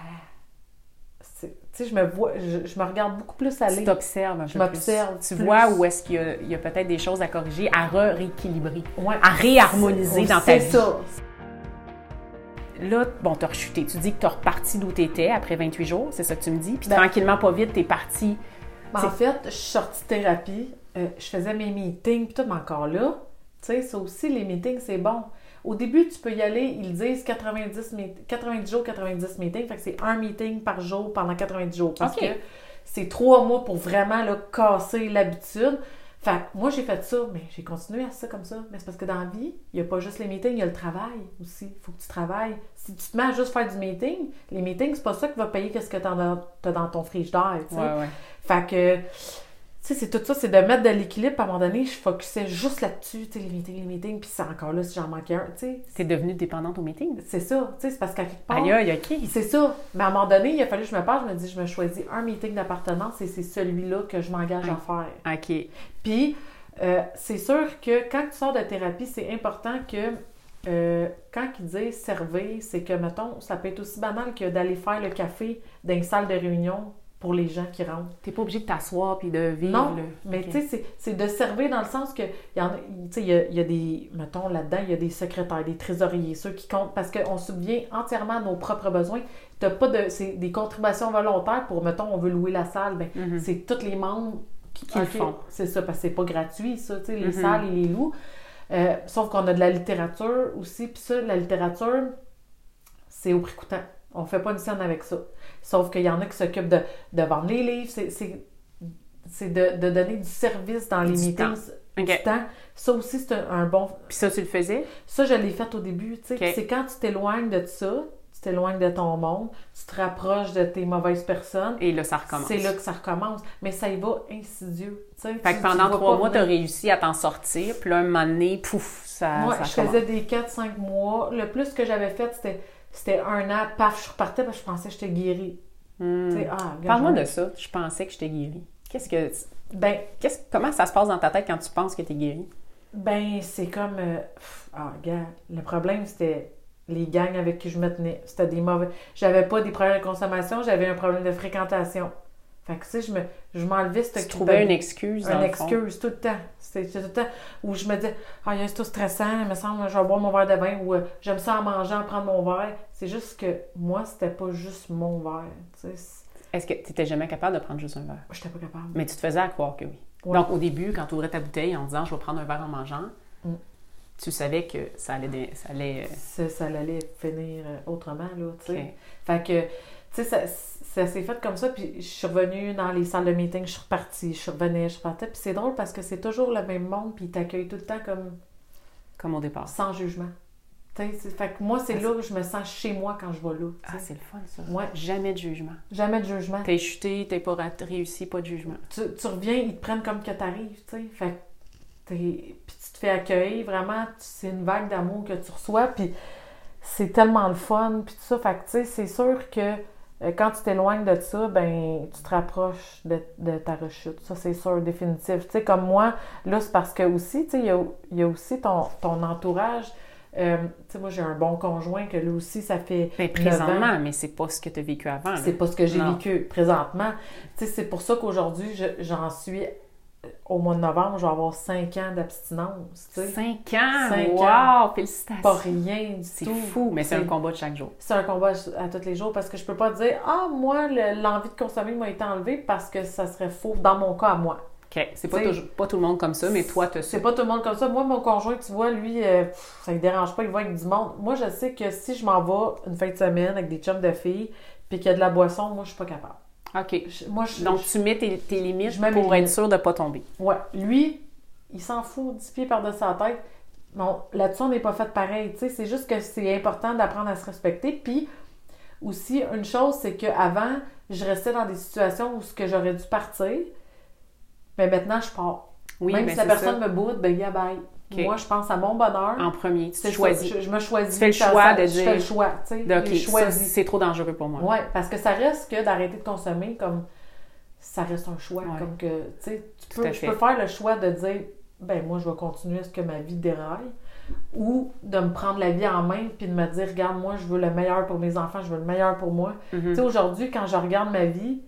[SPEAKER 2] c'est- Tu sais, je me vois, je, je me regarde beaucoup plus
[SPEAKER 3] Tu
[SPEAKER 2] aller.
[SPEAKER 3] t'observes un
[SPEAKER 2] Je m'observe.
[SPEAKER 3] Tu
[SPEAKER 2] plus.
[SPEAKER 3] vois où est-ce qu'il y a, peut-être des choses à corriger, à re- rééquilibrer,
[SPEAKER 2] Ouais.
[SPEAKER 3] à réharmoniser dans ta
[SPEAKER 2] C'est
[SPEAKER 3] vie.
[SPEAKER 2] ça.
[SPEAKER 3] Là, bon, t'as rechuté. Tu dis que t'as reparti d'où t'étais après 28 jours, c'est ça que tu me dis? Puis
[SPEAKER 2] Ben-
[SPEAKER 3] tranquillement, pas vite, t'es parti.
[SPEAKER 2] Ben, en fait, je suis sortie de thérapie, euh, je faisais mes meetings, puis tout, mais encore là, tu sais, ça aussi, les meetings, c'est bon. Au début, tu peux y aller, ils disent 90, meet- 90 jours, 90 meetings, fait que c'est un meeting par jour pendant 90 jours. Parce que c'est trois mois pour vraiment là, casser l'habitude. Fait que moi, j'ai fait ça, mais j'ai continué à ça comme ça. Mais c'est parce que dans la vie, il n'y a pas juste les meetings, il y a le travail aussi. Il faut que tu travailles. Si tu te mets à juste faire du meeting, les meetings, c'est pas ça qui va payer qu'est-ce que tu as dans ton frigidaire. tu sais.
[SPEAKER 3] Ouais, ouais.
[SPEAKER 2] Fait que, sais, c'est tout ça, c'est de mettre de l'équilibre. À un moment donné, je focusais juste là-dessus, tu sais, les meetings, les meetings. Puis c'est encore là si j'en manquais un, tu sais.
[SPEAKER 3] T'es devenue dépendante au meeting.
[SPEAKER 2] C'est ça, tu sais, c'est parce qu'à quelque part.
[SPEAKER 3] Aïe, aïe, OK.
[SPEAKER 2] C'est ça. Mais à un moment donné, il a fallu que je me parle. Je me dis, je me choisis un meeting d'appartenance et c'est celui-là que je m'engage à faire.
[SPEAKER 3] OK.
[SPEAKER 2] Puis, euh, c'est sûr que quand tu sors de thérapie, c'est important que euh, quand ils disent servir, c'est que, mettons, ça peut être aussi banal que d'aller faire le café dans une salle de réunion pour les gens qui rentrent.
[SPEAKER 3] T'es pas obligé de t'asseoir puis de vivre.
[SPEAKER 2] Non,
[SPEAKER 3] le-
[SPEAKER 2] mais tu sais, c'est- de servir dans le sens que, il y en a, tu sais, il y a, y a des, mettons, là-dedans, il y a des secrétaires, des trésoriers, ceux qui comptent, parce qu'on subvient entièrement à nos propres besoins. T'as pas de, c'est des contributions volontaires pour, mettons, on veut louer la salle, ben,
[SPEAKER 3] Mhm.
[SPEAKER 2] c'est tous les membres qui,
[SPEAKER 3] Qui le font.
[SPEAKER 2] C'est ça, parce que c'est pas gratuit, ça, tu sais, les
[SPEAKER 3] Mhm.
[SPEAKER 2] salles et les loups. Euh, sauf qu'on a de la littérature aussi, puis ça, la littérature, c'est au prix coûtant. On fait pas une scène avec ça. Sauf qu'il y en a qui s'occupent de, de vendre les livres, c'est- de, de donner du service dans les
[SPEAKER 3] Du
[SPEAKER 2] meetings. Du temps. Ça aussi, c'est un, un bon...
[SPEAKER 3] Puis ça, tu le faisais?
[SPEAKER 2] Ça, je l'ai fait au début, tu sais.
[SPEAKER 3] OK.
[SPEAKER 2] Puis C'est quand tu t'éloignes de ça, tu t'éloignes de ton monde, tu te rapproches de tes mauvaises personnes,
[SPEAKER 3] Et là, ça recommence.
[SPEAKER 2] c'est là que ça recommence. Mais ça y va insidieux, tu sais.
[SPEAKER 3] Fait
[SPEAKER 2] Tu-
[SPEAKER 3] que
[SPEAKER 2] tu
[SPEAKER 3] pendant trois mois,
[SPEAKER 2] venir.
[SPEAKER 3] t'as réussi à t'en sortir. Puis là, un moment donné, pouf, ça,
[SPEAKER 2] Moi, je faisais des 4-5 mois. Le plus que j'avais fait, c'était, c'était un an. Paf, je repartais parce que je pensais que j'étais guérie.
[SPEAKER 3] Hmm.
[SPEAKER 2] Tu ah,
[SPEAKER 3] Parle-moi de ça. Je pensais que j'étais guérie. Qu'est-ce que...
[SPEAKER 2] Ben,
[SPEAKER 3] Qu'est-ce... Comment ça se passe dans ta tête quand tu penses que t'es guérie?
[SPEAKER 2] ben c'est comme... euh, pff, ah, regarde, le problème, c'était les gangs avec qui je me tenais. C'était des mauvais... J'avais pas des problèmes de consommation, j'avais un problème de fréquentation. Fait que, tu sais, je, me, je m'enlevais cette
[SPEAKER 3] Tu trouvais une excuse,
[SPEAKER 2] Une
[SPEAKER 3] le fond.
[SPEAKER 2] excuse tout le temps. C'était tout le temps où je me disais, ah, c'est tout stressant, il me semble, je vais boire mon verre de vin ou euh, j'aime ça en mangeant, prendre mon verre. C'est juste que moi, c'était pas juste mon verre. Tu sais,
[SPEAKER 3] Est-ce que tu n'étais jamais capable de prendre juste un verre?
[SPEAKER 2] j'étais pas capable.
[SPEAKER 3] Mais tu te faisais à croire que oui.
[SPEAKER 2] Ouais.
[SPEAKER 3] Donc, au début, quand tu ouvrais ta bouteille en disant « je vais prendre un verre en mangeant
[SPEAKER 2] Mm.
[SPEAKER 3] tu savais que ça allait... dé- Ça allait euh,
[SPEAKER 2] ça, ça allait finir euh, autrement, là, tu sais.
[SPEAKER 3] ok.
[SPEAKER 2] Fait que, tu sais, ça, ça s'est fait comme ça, puis je suis revenue dans les salles de meeting, je suis repartie, je revenais, je repartais, puis c'est drôle parce que c'est toujours le même monde, puis ils t'accueillent tout le temps comme
[SPEAKER 3] Comme au départ.
[SPEAKER 2] sans jugement. Tu sais, c'est- fait que moi, c'est
[SPEAKER 3] Ah,
[SPEAKER 2] là où je me sens chez moi quand je vais là,
[SPEAKER 3] Ah, c'est le fun, ça.
[SPEAKER 2] Ouais.
[SPEAKER 3] Jamais de jugement.
[SPEAKER 2] Jamais de jugement.
[SPEAKER 3] T'es chuté, t'es pas réussi, pas de jugement.
[SPEAKER 2] Tu, tu reviens, ils te prennent comme que t'arrives, tu sais. Fait que t'es- puis tu te fais accueillir, vraiment, c'est une vague d'amour que tu reçois, puis c'est tellement le fun, puis tout ça. Fait que, tu sais, c'est sûr que quand tu t'éloignes de ça, ben, tu te rapproches de, de ta rechute. Ça, c'est sûr, définitif. Tu sais, comme moi, là, c'est parce que aussi, tu sais, il y a, y a aussi ton, ton entourage. Euh, tu sais, moi, j'ai un bon conjoint que lui aussi, ça fait.
[SPEAKER 3] Ben,
[SPEAKER 2] ans.
[SPEAKER 3] présentement, mais c'est pas ce que tu as vécu avant.
[SPEAKER 2] C'est pas ce que j'ai vécu présentement. Tu sais, c'est pour ça qu'aujourd'hui, je- j'en suis euh, au mois de novembre, je vais avoir 5 ans d'abstinence. Tu sais.
[SPEAKER 3] Cinq ans!
[SPEAKER 2] Cinq
[SPEAKER 3] wow!
[SPEAKER 2] ans.
[SPEAKER 3] Félicitations!
[SPEAKER 2] Pas rien du
[SPEAKER 3] C'est fou, mais c'est un combat de chaque jour.
[SPEAKER 2] C'est un combat à tous les jours parce que je peux pas dire Ah, moi, le- l'envie de consommer m'a été enlevée parce que ça serait faux dans mon cas à moi.
[SPEAKER 3] OK. C'est pas, pas tout le monde comme ça, mais toi, tu
[SPEAKER 2] C'est pas tout le monde comme ça. Moi, mon conjoint, tu vois, lui, euh, pff, ça ne dérange pas, il va avec du monde. Moi, je sais que si je m'en vais une fin de semaine avec des chums de filles puis qu'il y a de la boisson, moi, je suis pas capable.
[SPEAKER 3] OK.
[SPEAKER 2] Je- moi, je,
[SPEAKER 3] Donc,
[SPEAKER 2] je-
[SPEAKER 3] tu mets tes, tes limites pour être
[SPEAKER 2] limites.
[SPEAKER 3] sûr de pas tomber.
[SPEAKER 2] Ouais, lui, il s'en fout 10 pieds par-dessus sa tête. Bon, là-dessus, on n'est pas fait pareil. tu sais. C'est juste que c'est important d'apprendre à se respecter. Puis, aussi, une chose, c'est qu'avant, je restais dans des situations où ce que j'aurais dû partir, mais maintenant, je pars.
[SPEAKER 3] Oui,
[SPEAKER 2] Même
[SPEAKER 3] mais
[SPEAKER 2] si la personne
[SPEAKER 3] ça.
[SPEAKER 2] me boude, ben, yeah, bye. Moi, je pense à mon bonheur.
[SPEAKER 3] En premier, tu
[SPEAKER 2] ça,
[SPEAKER 3] choisis.
[SPEAKER 2] Je, je me choisis.
[SPEAKER 3] Tu fais le choix
[SPEAKER 2] ça-
[SPEAKER 3] de
[SPEAKER 2] Je fais le choix, tu sais.
[SPEAKER 3] C'est trop dangereux pour moi.
[SPEAKER 2] Ouais, parce que ça reste que d'arrêter de consommer comme ça reste un choix.
[SPEAKER 3] Ouais.
[SPEAKER 2] Comme que, tu sais, tu peux, je peux faire le choix de dire, ben moi, je vais continuer à ce que ma vie déraille, ou de me prendre la vie en main puis de me dire, regarde, moi, je veux le meilleur pour mes enfants, je veux le meilleur pour moi.
[SPEAKER 3] Mhm.
[SPEAKER 2] Tu sais, aujourd'hui, quand je regarde ma vie,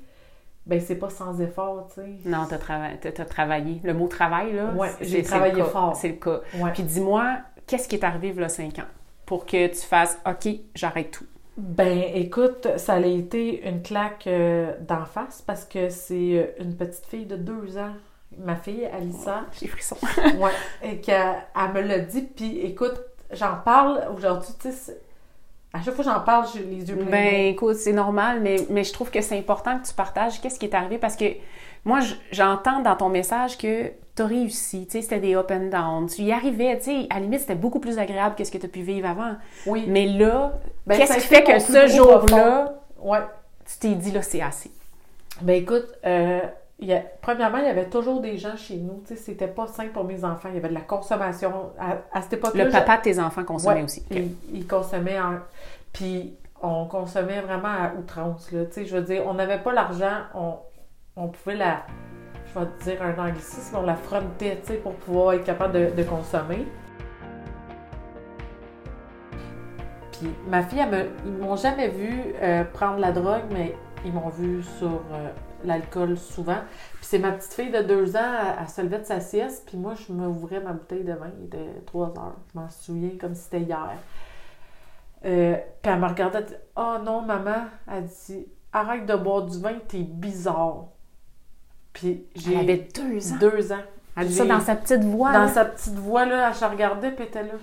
[SPEAKER 2] ben c'est pas sans effort, tu sais.
[SPEAKER 3] Non, tu as, travaillé. Le mot travail, là,
[SPEAKER 2] Ouais, j'ai travaillé fort.
[SPEAKER 3] C'est le cas.
[SPEAKER 2] Ouais.
[SPEAKER 3] Puis dis-moi, qu'est-ce qui est arrivé a cinq ans pour que tu fasses OK, j'arrête tout?
[SPEAKER 2] Ben, écoute, ça a été une claque euh, d'en face parce que c'est euh, une petite fille de deux ans, ma fille, Alissa,
[SPEAKER 3] J'ai frisson.
[SPEAKER 2] ouais, et qu'elle elle me l'a dit. Puis, écoute, j'en parle aujourd'hui, tu sais, à chaque fois que j'en parle, j'ai les yeux pleins.
[SPEAKER 3] Ben écoute, c'est normal, mais, mais je trouve que c'est important que tu partages qu'est-ce qui est arrivé parce que moi, j'entends dans ton message que tu as réussi, tu sais, c'était des up and down, tu y arrivais, tu sais, à la limite, c'était beaucoup plus agréable que ce que tu as pu vivre avant.
[SPEAKER 2] oui.
[SPEAKER 3] Mais là,
[SPEAKER 2] Ben,
[SPEAKER 3] qu'est-ce qui fait que ce jour-là,
[SPEAKER 2] Ouais.
[SPEAKER 3] tu t'es dit, là, c'est assez?
[SPEAKER 2] Ben, écoute, euh, il y a- premièrement, il y avait toujours des gens chez nous, tu sais, c'était pas simple pour mes enfants. Il y avait de la consommation. À, à cette époque-là,
[SPEAKER 3] Le papa de tes enfants consommait
[SPEAKER 2] Ouais,
[SPEAKER 3] aussi. OK.
[SPEAKER 2] Il, il consommait en... Puis on consommait vraiment à outrance, là. Tu sais, je veux dire, on n'avait pas l'argent, on, on pouvait la... Je vais te dire un anglicisme, on la frontait, tu sais, pour pouvoir être capable de, de consommer. Puis ma fille, elle me, ils m'ont jamais vu euh, prendre la drogue, mais ils m'ont vu sur euh, l'alcool souvent. Puis c'est ma petite fille de deux ans, elle, elle se levait de sa sieste, puis moi, je me ouvrais ma bouteille de vin, il était trois heures. Je m'en souviens comme si c'était hier. Euh, puis elle me regardait, elle dit Oh non, maman, elle dit Arrête de boire du vin, t'es bizarre. Puis
[SPEAKER 3] Elle
[SPEAKER 2] j'ai
[SPEAKER 3] avait deux ans.
[SPEAKER 2] deux ans.
[SPEAKER 3] Elle dit ça dans sa petite voix.
[SPEAKER 2] Dans
[SPEAKER 3] là.
[SPEAKER 2] sa petite voix, là, elle se regardait, puis elle était là.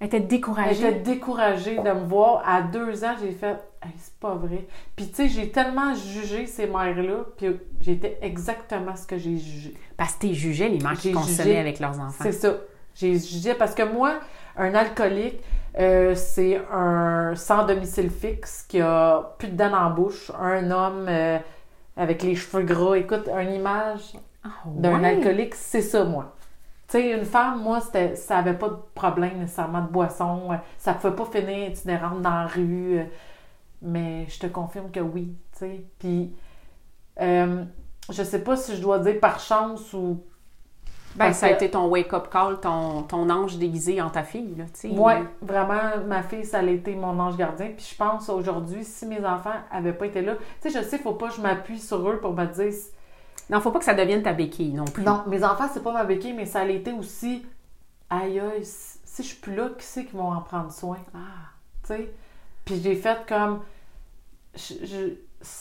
[SPEAKER 3] Elle était
[SPEAKER 2] Elle
[SPEAKER 3] découragée.
[SPEAKER 2] était découragée de me voir. À deux ans, j'ai fait Hey, c'est pas vrai. Puis tu sais, j'ai tellement jugé ces mères-là, puis j'étais exactement ce que j'ai jugé.
[SPEAKER 3] Parce que t'es jugé les mères qui consommaient
[SPEAKER 2] jugé.
[SPEAKER 3] avec leurs enfants.
[SPEAKER 2] C'est ça. J'ai jugé parce que moi, un alcoolique, euh, c'est un sans domicile fixe qui a plus de dents en bouche, un homme euh, avec les cheveux gras. Écoute, une image
[SPEAKER 3] Ah,
[SPEAKER 2] d'un alcoolique, c'est ça, moi. Tu sais, une femme, moi, ça avait pas de problème nécessairement de boisson. euh, Ça pouvait pas finir itinérante dans la rue. Mais je te confirme que oui, tu sais. Puis, euh, je sais pas si je dois dire par chance ou...
[SPEAKER 3] Ben, ça a
[SPEAKER 2] que-
[SPEAKER 3] été ton wake-up call, ton, ton ange déguisé en ta fille, là, tu sais.
[SPEAKER 2] Ouais, vraiment, ma fille, ça a été mon ange gardien. Puis je pense aujourd'hui, si mes enfants avaient pas été là, tu sais, je sais, faut pas que je m'appuie sur eux pour me dire.
[SPEAKER 3] Non, faut pas que ça devienne ta béquille non plus.
[SPEAKER 2] Non, mes enfants, c'est pas ma béquille, mais ça a été aussi. Aïe, aïe, si si je suis plus là, qui c'est qui vont en prendre soin?
[SPEAKER 3] Ah.
[SPEAKER 2] Tu sais? Puis j'ai fait comme. je- je-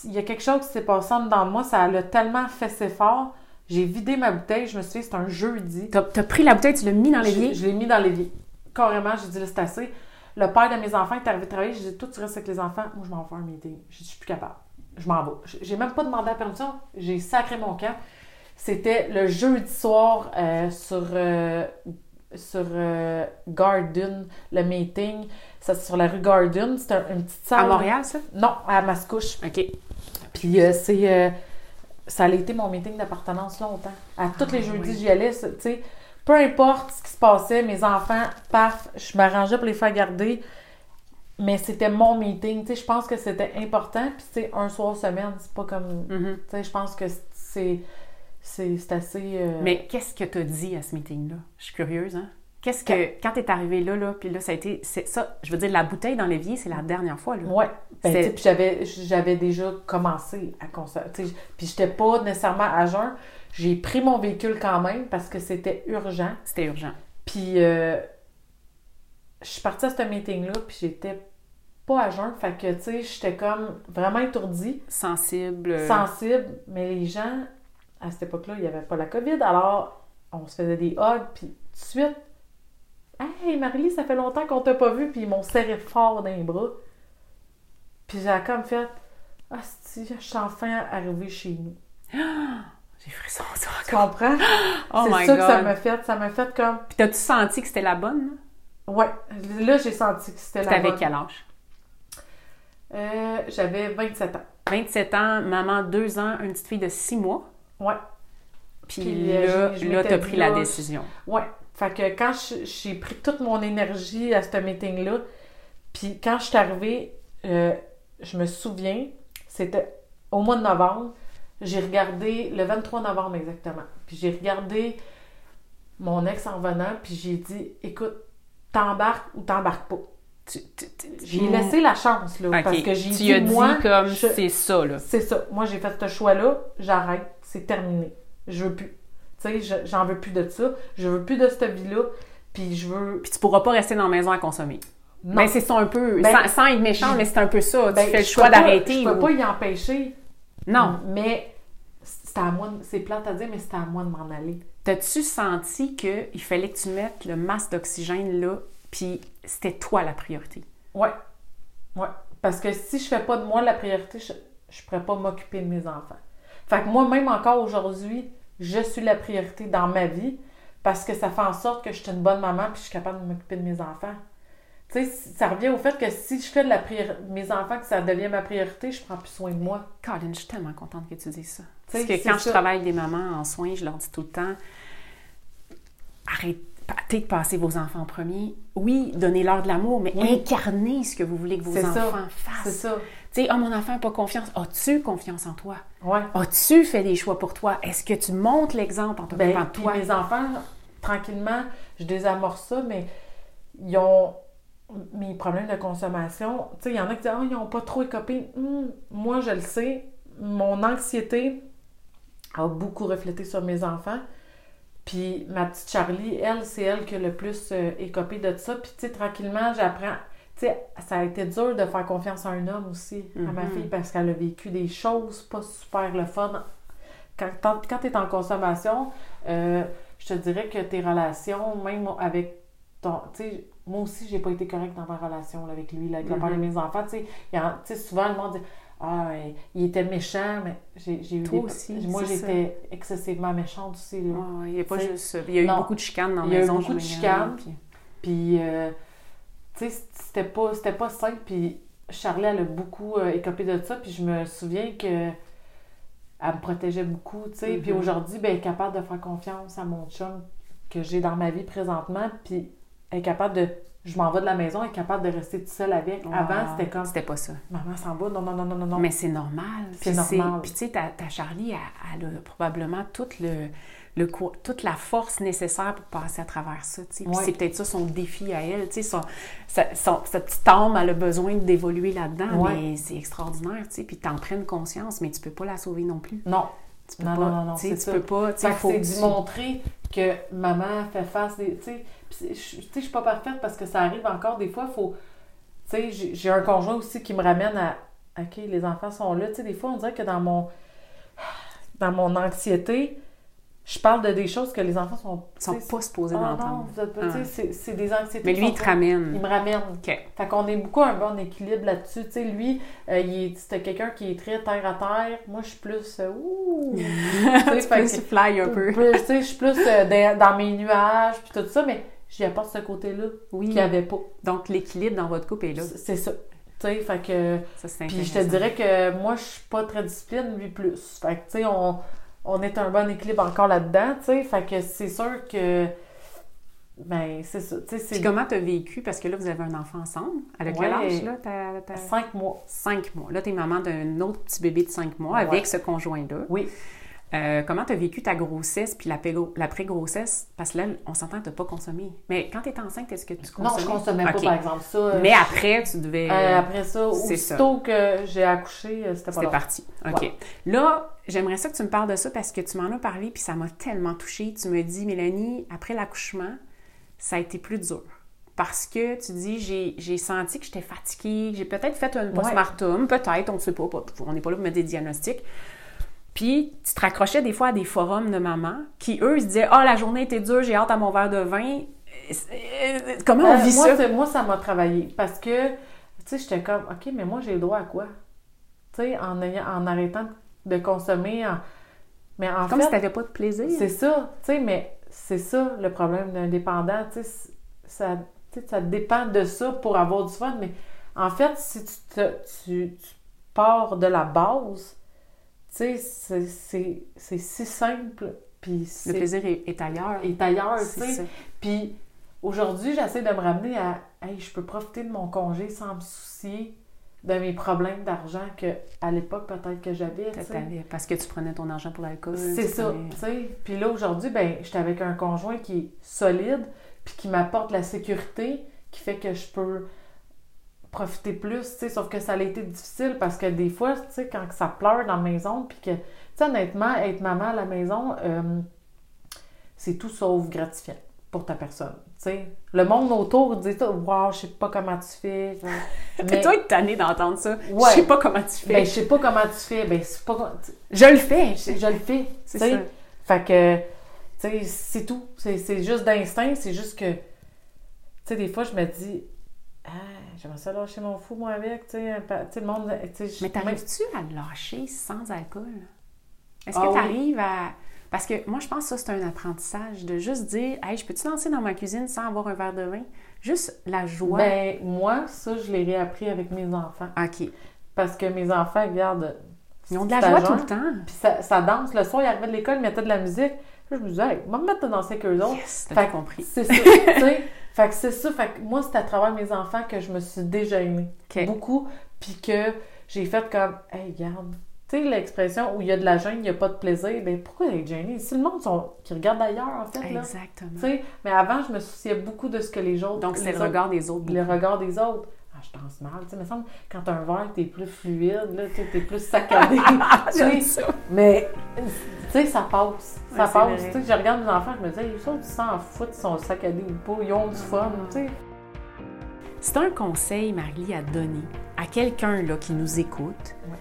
[SPEAKER 2] Il y a quelque chose qui s'est passé dans moi, ça l'a tellement fessé fort. J'ai vidé ma bouteille, je me suis dit, c'est un jeudi.
[SPEAKER 3] T'as as pris la bouteille, tu l'as mis dans
[SPEAKER 2] Je,
[SPEAKER 3] l'évier?
[SPEAKER 2] je l'ai mis dans l'évier. Carrément, j'ai dit là, c'est assez. Le père de mes enfants est arrivé travailler. J'ai dit, toi, tu restes avec les enfants. Moi, je m'en vais un meeting. J'ai dit, je suis plus capable. Je m'en vais. J'ai- J'ai même pas demandé la permission. J'ai sacré mon camp. C'était le jeudi soir euh, sur, euh, sur euh, Garden, le meeting. Ça, c'est sur la rue Garden. C'était un- une petite salle.
[SPEAKER 3] À Montréal, ça?
[SPEAKER 2] Non, à Mascouche.
[SPEAKER 3] OK.
[SPEAKER 2] Puis euh, c'est. euh, ça a été mon meeting d'appartenance longtemps. À tous les
[SPEAKER 3] Ah,
[SPEAKER 2] jeudis,
[SPEAKER 3] oui.
[SPEAKER 2] j'y allais. Tu sais, peu importe ce qui se passait, mes enfants, paf, je m'arrangeais pour les faire garder. Mais c'était mon meeting. Tu sais, je pense que c'était important. Puis, tu sais, un soir semaine, c'est pas comme.
[SPEAKER 3] Mhm.
[SPEAKER 2] Tu sais, je pense que c'est. C'est c'est assez. euh,
[SPEAKER 3] Mais qu'est-ce que t'as dit à ce meeting-là? Je suis curieuse, hein? Qu'est-ce que, quand t'es arrivé là, là, puis là, ça a été, c'est ça, je veux dire, la bouteille dans l'évier, c'est la dernière fois, là.
[SPEAKER 2] Ouais. Ben, tu puis j'avais, j'avais déjà commencé à consommer. tu Puis j'étais pas nécessairement à jeun. J'ai pris mon véhicule quand même parce que c'était urgent.
[SPEAKER 3] C'était urgent.
[SPEAKER 2] Puis euh, je suis partie à ce meeting-là, puis j'étais pas à jeun. Fait que, tu sais, j'étais comme vraiment étourdie,
[SPEAKER 3] Sensible.
[SPEAKER 2] sensible. Mais les gens, à cette époque-là, il n'y avait pas la COVID. Alors, on se faisait des hugs, puis tout de suite, Hey, Marie, ça fait longtemps qu'on t'a pas vu, puis ils m'ont serré fort dans les bras. Puis j'ai comme fait, ah, si, je suis enfin arrivée chez nous.
[SPEAKER 3] J'ai frisson ça
[SPEAKER 2] Tu
[SPEAKER 3] encore.
[SPEAKER 2] comprends?
[SPEAKER 3] Oh
[SPEAKER 2] C'est ça
[SPEAKER 3] God.
[SPEAKER 2] que ça m'a fait. Ça m'a fait comme,
[SPEAKER 3] Puis t'as-tu senti que c'était la bonne?
[SPEAKER 2] ouais, là, j'ai senti que c'était la
[SPEAKER 3] T'avais
[SPEAKER 2] bonne.
[SPEAKER 3] quel âge?
[SPEAKER 2] Euh, j'avais 27 ans.
[SPEAKER 3] 27 ans, maman, 2 ans, une petite fille de 6 mois.
[SPEAKER 2] Ouais.
[SPEAKER 3] Puis,
[SPEAKER 2] Puis, euh,
[SPEAKER 3] là, là, t'as pris la
[SPEAKER 2] là,
[SPEAKER 3] décision.
[SPEAKER 2] Ouais. Fait que quand j'ai pris toute mon énergie à ce meeting-là, puis quand je suis arrivée, euh, je me souviens, c'était au mois de novembre, j'ai regardé le 23 novembre exactement. Puis j'ai regardé mon ex en venant, puis j'ai dit écoute, t'embarques ou t'embarques pas. J'ai laissé la chance, là. Parce que j'ai
[SPEAKER 3] tu
[SPEAKER 2] dit,
[SPEAKER 3] as dit
[SPEAKER 2] moi,
[SPEAKER 3] comme c'est ça, là.
[SPEAKER 2] c'est ça. Moi, j'ai fait ce choix-là, j'arrête, c'est terminé. Je veux plus. Tu sais, je- j'en veux plus de ça. Je veux plus de cette vie-là. Puis je veux.
[SPEAKER 3] Puis tu pourras pas rester dans la maison à consommer.
[SPEAKER 2] Non.
[SPEAKER 3] Ben, c'est ça un peu,
[SPEAKER 2] Ben,
[SPEAKER 3] sans, sans être méchant, mais c'est un peu ça.
[SPEAKER 2] Ben,
[SPEAKER 3] tu fais le choix
[SPEAKER 2] peux
[SPEAKER 3] d'arrêter.
[SPEAKER 2] Je peux
[SPEAKER 3] ou-
[SPEAKER 2] pas y empêcher.
[SPEAKER 3] Non.
[SPEAKER 2] Mais c'est à moi. de- C'est plate à dire, mais c'est à moi de m'en aller.
[SPEAKER 3] T'as-tu senti qu'il fallait que tu mettes le masque d'oxygène là, puis c'était toi la priorité?
[SPEAKER 2] Ouais. Ouais. Parce que si je fais pas de moi la priorité, je, je pourrais pas m'occuper de mes enfants. Fait que moi, même encore aujourd'hui, je suis la priorité dans ma vie parce que ça fait en sorte que je suis une bonne maman puis je suis capable de m'occuper de mes enfants. Tu sais, ça revient au fait que si je fais de la mes enfants, que ça devient ma priorité, je prends plus soin de moi.
[SPEAKER 3] Colin, je suis tellement contente que tu dises ça.
[SPEAKER 2] Tu sais,
[SPEAKER 3] Parce que
[SPEAKER 2] c'est
[SPEAKER 3] quand je travaille avec des mamans en soins, je leur dis tout le temps arrêtez de passer vos enfants en premier. Oui, donnez-leur de l'amour, mais
[SPEAKER 2] Oui.
[SPEAKER 3] incarnez ce que vous voulez que vos
[SPEAKER 2] C'est ça.
[SPEAKER 3] enfants
[SPEAKER 2] C'est
[SPEAKER 3] fassent.
[SPEAKER 2] ça.
[SPEAKER 3] Tu sais, oh, mon enfant n'a pas confiance. As-tu confiance en toi?
[SPEAKER 2] Ouais.
[SPEAKER 3] As-tu fait des choix pour toi? Est-ce que tu montres l'exemple en t'occupant
[SPEAKER 2] Ben,
[SPEAKER 3] de toi?
[SPEAKER 2] mes enfants, tranquillement, je désamorce ça, mais ils ont mes problèmes de consommation. Tu sais, il y en a qui disent Ah, ils n'ont pas trop écopé. Hum, moi, je le sais. Mon anxiété a beaucoup reflété sur mes enfants. Puis ma petite Charlie, elle, c'est elle qui a le plus euh, écopé de ça. Puis, tu sais, tranquillement, j'apprends. Sais, ça a été dur de faire confiance à un homme aussi, à ma
[SPEAKER 3] Mhm.
[SPEAKER 2] fille, parce qu'elle a vécu des choses pas super le fun. Quand, quand tu es en consommation, euh, je te dirais que tes relations, même avec ton. Tu sais, moi aussi, j'ai pas été correcte dans ma relation là, avec lui, là, avec le père de mes enfants. Y a- souvent, le monde dit Ah, il était méchant, mais j'ai j'ai eu
[SPEAKER 3] Toi
[SPEAKER 2] des-
[SPEAKER 3] aussi,
[SPEAKER 2] Moi,
[SPEAKER 3] ça.
[SPEAKER 2] j'étais excessivement méchante aussi. Là.
[SPEAKER 3] Ouais, il y a pas juste. Il y a eu
[SPEAKER 2] non.
[SPEAKER 3] beaucoup de chicanes dans la
[SPEAKER 2] Il y a eu
[SPEAKER 3] maison.
[SPEAKER 2] beaucoup de chicanes.
[SPEAKER 3] puis-
[SPEAKER 2] Puis, euh, tu sais, c'était pas, c'était pas simple. Puis, Charlie, elle a beaucoup euh, écopé de ça. Puis, je me souviens que elle me protégeait beaucoup, tu sais. Puis,
[SPEAKER 3] Mhm.
[SPEAKER 2] aujourd'hui, ben, elle est capable de faire confiance à mon chum que j'ai dans ma vie présentement. Puis, elle est capable de. Je m'en vais de la maison, elle est capable de rester toute seule avec. Avant, c'était comme
[SPEAKER 3] C'était pas ça.
[SPEAKER 2] Maman s'en va. Non, non, non, non, non.
[SPEAKER 3] Mais c'est normal.
[SPEAKER 2] C'est
[SPEAKER 3] Puis
[SPEAKER 2] normal.
[SPEAKER 3] Puis tu sais, ta, ta Charlie, elle, elle a probablement toute, le, le, toute la force nécessaire pour passer à travers ça. Puis c'est peut-être ça son défi à elle. tu sais, Son, sa, son- sa petite âme, elle a besoin d'évoluer là-dedans. Mais c'est extraordinaire. Puis t'en prennes conscience, mais tu peux pas la sauver non plus.
[SPEAKER 2] Non.
[SPEAKER 3] Tu peux
[SPEAKER 2] Non,
[SPEAKER 3] pas,
[SPEAKER 2] non, non, non,
[SPEAKER 3] tu
[SPEAKER 2] ça.
[SPEAKER 3] peux pas.
[SPEAKER 2] Fait
[SPEAKER 3] faut
[SPEAKER 2] c'est
[SPEAKER 3] que
[SPEAKER 2] montrer que maman fait face des. Tu sais, je suis pas parfaite parce que ça arrive encore des fois. Faut, tu sais, j'ai j'ai un conjoint aussi qui me ramène à. OK, les enfants sont là. Tu sais, des fois, on dirait que dans mon. Dans mon anxiété, je parle de des choses que les enfants sont.
[SPEAKER 3] Ils sont pas supposés
[SPEAKER 2] Ah non,
[SPEAKER 3] d'entendre.
[SPEAKER 2] vous. Tu sais,
[SPEAKER 3] Ah.
[SPEAKER 2] c'est- c'est des anxiétés.
[SPEAKER 3] Mais lui, il te ramène.
[SPEAKER 2] Il me ramène.
[SPEAKER 3] OK.
[SPEAKER 2] Fait qu'on est beaucoup un bon équilibre là-dessus. Tu sais, lui, euh, il c'était quelqu'un qui est très terre à terre. Moi, je suis plus. euh, ouh! Tu que-
[SPEAKER 3] se fly un peu.
[SPEAKER 2] plus, tu sais, je suis plus euh, dans, mes nuages, puis tout ça, mais j'y apporte ce côté-là
[SPEAKER 3] Oui.
[SPEAKER 2] qu'il n'y avait pas.
[SPEAKER 3] Donc l'équilibre dans votre couple est là.
[SPEAKER 2] C'est ça. Tu sais, fait que.
[SPEAKER 3] Ça, c'est
[SPEAKER 2] Puis je te dirais que moi, je suis pas très discipline, lui plus. Fait que, tu sais, on, on est un bon équilibre encore là-dedans, tu sais. Fait que c'est sûr que. Ben, c'est ça. Tu sais,
[SPEAKER 3] Puis
[SPEAKER 2] c'est
[SPEAKER 3] comment tu as vécu? Parce que là, vous avez un enfant ensemble. A quel âge, là?
[SPEAKER 2] cinq mois.
[SPEAKER 3] Cinq mois. Là, tu es maman d'un autre petit bébé de cinq mois
[SPEAKER 2] Ouais.
[SPEAKER 3] avec ce conjoint-là.
[SPEAKER 2] Oui.
[SPEAKER 3] Euh, comment tu as vécu ta grossesse puis l'après- l'après-grossesse? Parce que là, on s'entend que tu n'as pas consommé. Mais quand tu étais enceinte, est-ce que tu consommais?
[SPEAKER 2] Non, je consommais? pas, par exemple. Ça, euh,
[SPEAKER 3] Mais après, tu devais...
[SPEAKER 2] euh, après ça, aussitôt que j'ai accouché, c'était pas
[SPEAKER 3] C'était parti. OK.
[SPEAKER 2] Ouais.
[SPEAKER 3] Là, j'aimerais ça que tu me parles de ça parce que tu m'en as parlé puis ça m'a tellement touchée. Tu me dis, Mélanie, après l'accouchement, ça a été plus dur. Parce que tu dis, j'ai, senti que j'étais fatiguée, j'ai peut-être fait un postpartum, peut-être, on ne sait pas, pas- on n'est pas là pour mettre des diagnostics. Puis, tu te raccrochais des fois à des forums de mamans qui, eux, se disaient Ah, la journée était dure, j'ai hâte à mon verre de vin. Euh, Comment on
[SPEAKER 2] Euh,
[SPEAKER 3] vit
[SPEAKER 2] moi,
[SPEAKER 3] ça?
[SPEAKER 2] Moi, ça m'a travaillé parce que, tu sais, j'étais comme, OK, mais moi, j'ai le droit à quoi? Tu sais, en, ayant- en arrêtant de consommer. en- Mais en
[SPEAKER 3] Comme si
[SPEAKER 2] fait,
[SPEAKER 3] tu n'avais pas de plaisir.
[SPEAKER 2] c'est ça, tu sais, mais c'est ça le problème d'un dépendant, tu sais, ça, dépend de ça pour avoir du fun, mais en fait, si tu, te- tu, tu pars de la base, tu sais, c'est- si simple, puis
[SPEAKER 3] Le plaisir est, est ailleurs.
[SPEAKER 2] est ailleurs, tu sais. Puis aujourd'hui, j'essaie de me ramener à Hey, je peux profiter de mon congé sans me soucier de mes problèmes d'argent que à l'époque peut-être que j'avais.
[SPEAKER 3] Parce que tu prenais ton argent pour l'alcool.
[SPEAKER 2] C'est ça,
[SPEAKER 3] prenais-
[SPEAKER 2] tu sais. Puis là, aujourd'hui, ben, j'étais avec un conjoint qui est solide, puis qui m'apporte la sécurité, qui fait que je peux profiter plus, tu sais. Sauf que ça a été difficile parce que des fois, tu sais, quand ça pleure dans la maison, puis que, tu sais, honnêtement, être maman à la maison, euh, c'est tout sauf gratifiant pour ta personne, tu sais. Le monde autour dit wow, je sais pas comment tu fais.
[SPEAKER 3] Mais toi, être tannée d'entendre ça.
[SPEAKER 2] Ouais.
[SPEAKER 3] Je sais pas comment tu fais.
[SPEAKER 2] ben, je sais pas comment tu fais, ben, c'est pas.
[SPEAKER 3] je le fais.
[SPEAKER 2] Je, je le fais.
[SPEAKER 3] C'est ça.
[SPEAKER 2] Fait que, tu sais, c'est tout. C'est c'est juste d'instinct, c'est juste que, tu sais, des fois, je me dis, ah, j'aimerais ça lâcher mon fou, moi, avec, tu sais, le monde, tu sais, je-
[SPEAKER 3] Mais t'arrives-tu à le lâcher sans alcool? Est-ce
[SPEAKER 2] Ah
[SPEAKER 3] que
[SPEAKER 2] oui.
[SPEAKER 3] t'arrives à. Parce que moi, je pense que ça, c'est un apprentissage de juste dire Hey, je peux-tu lancer dans ma cuisine sans avoir un verre de vin? Juste la joie.
[SPEAKER 2] Ben, moi, ça, je l'ai réappris avec mes enfants.
[SPEAKER 3] OK.
[SPEAKER 2] Parce que mes enfants, regardent.
[SPEAKER 3] Ils ont de la joie tout le temps.
[SPEAKER 2] Puis ça, ça danse. Le soir, ils arrivaient de l'école, ils mettaient de la musique. Je me disais, hey, va me mettre à danser avec eux autres.
[SPEAKER 3] Yes, t'as
[SPEAKER 2] que
[SPEAKER 3] compris.
[SPEAKER 2] C'est ça, tu sais. Fait que c'est ça. Fait que moi, c'est à travers mes enfants que je me suis déjà aimée.
[SPEAKER 3] OK.
[SPEAKER 2] Beaucoup. Puis que j'ai fait comme, hey, regarde. Tu sais, l'expression où il y a de la gêne, il n'y a pas de plaisir. Ben, pourquoi être gêné? Si le monde sont, qui regarde ailleurs, en fait, là.
[SPEAKER 3] Exactement.
[SPEAKER 2] Tu sais, mais avant, je me souciais beaucoup de ce que les autres.
[SPEAKER 3] Donc, c'est
[SPEAKER 2] les
[SPEAKER 3] le regard des autres.
[SPEAKER 2] le regard des autres. Ah, je danse mal. Tu sais, me semble, quand t'as un verre, t'es plus fluide, là, t'es plus saccadé. Mais, sais, ça passe. Ça
[SPEAKER 3] Ouais, c'est
[SPEAKER 2] passe. Tu sais, je regarde mes enfants, je me dis, les autres, ils s'en foutent, ils sont saccadés ou pas, ils ont du fun, tu sais.
[SPEAKER 3] C'est un conseil, Marie, à donner à quelqu'un là, qui nous écoute,
[SPEAKER 2] Ouais.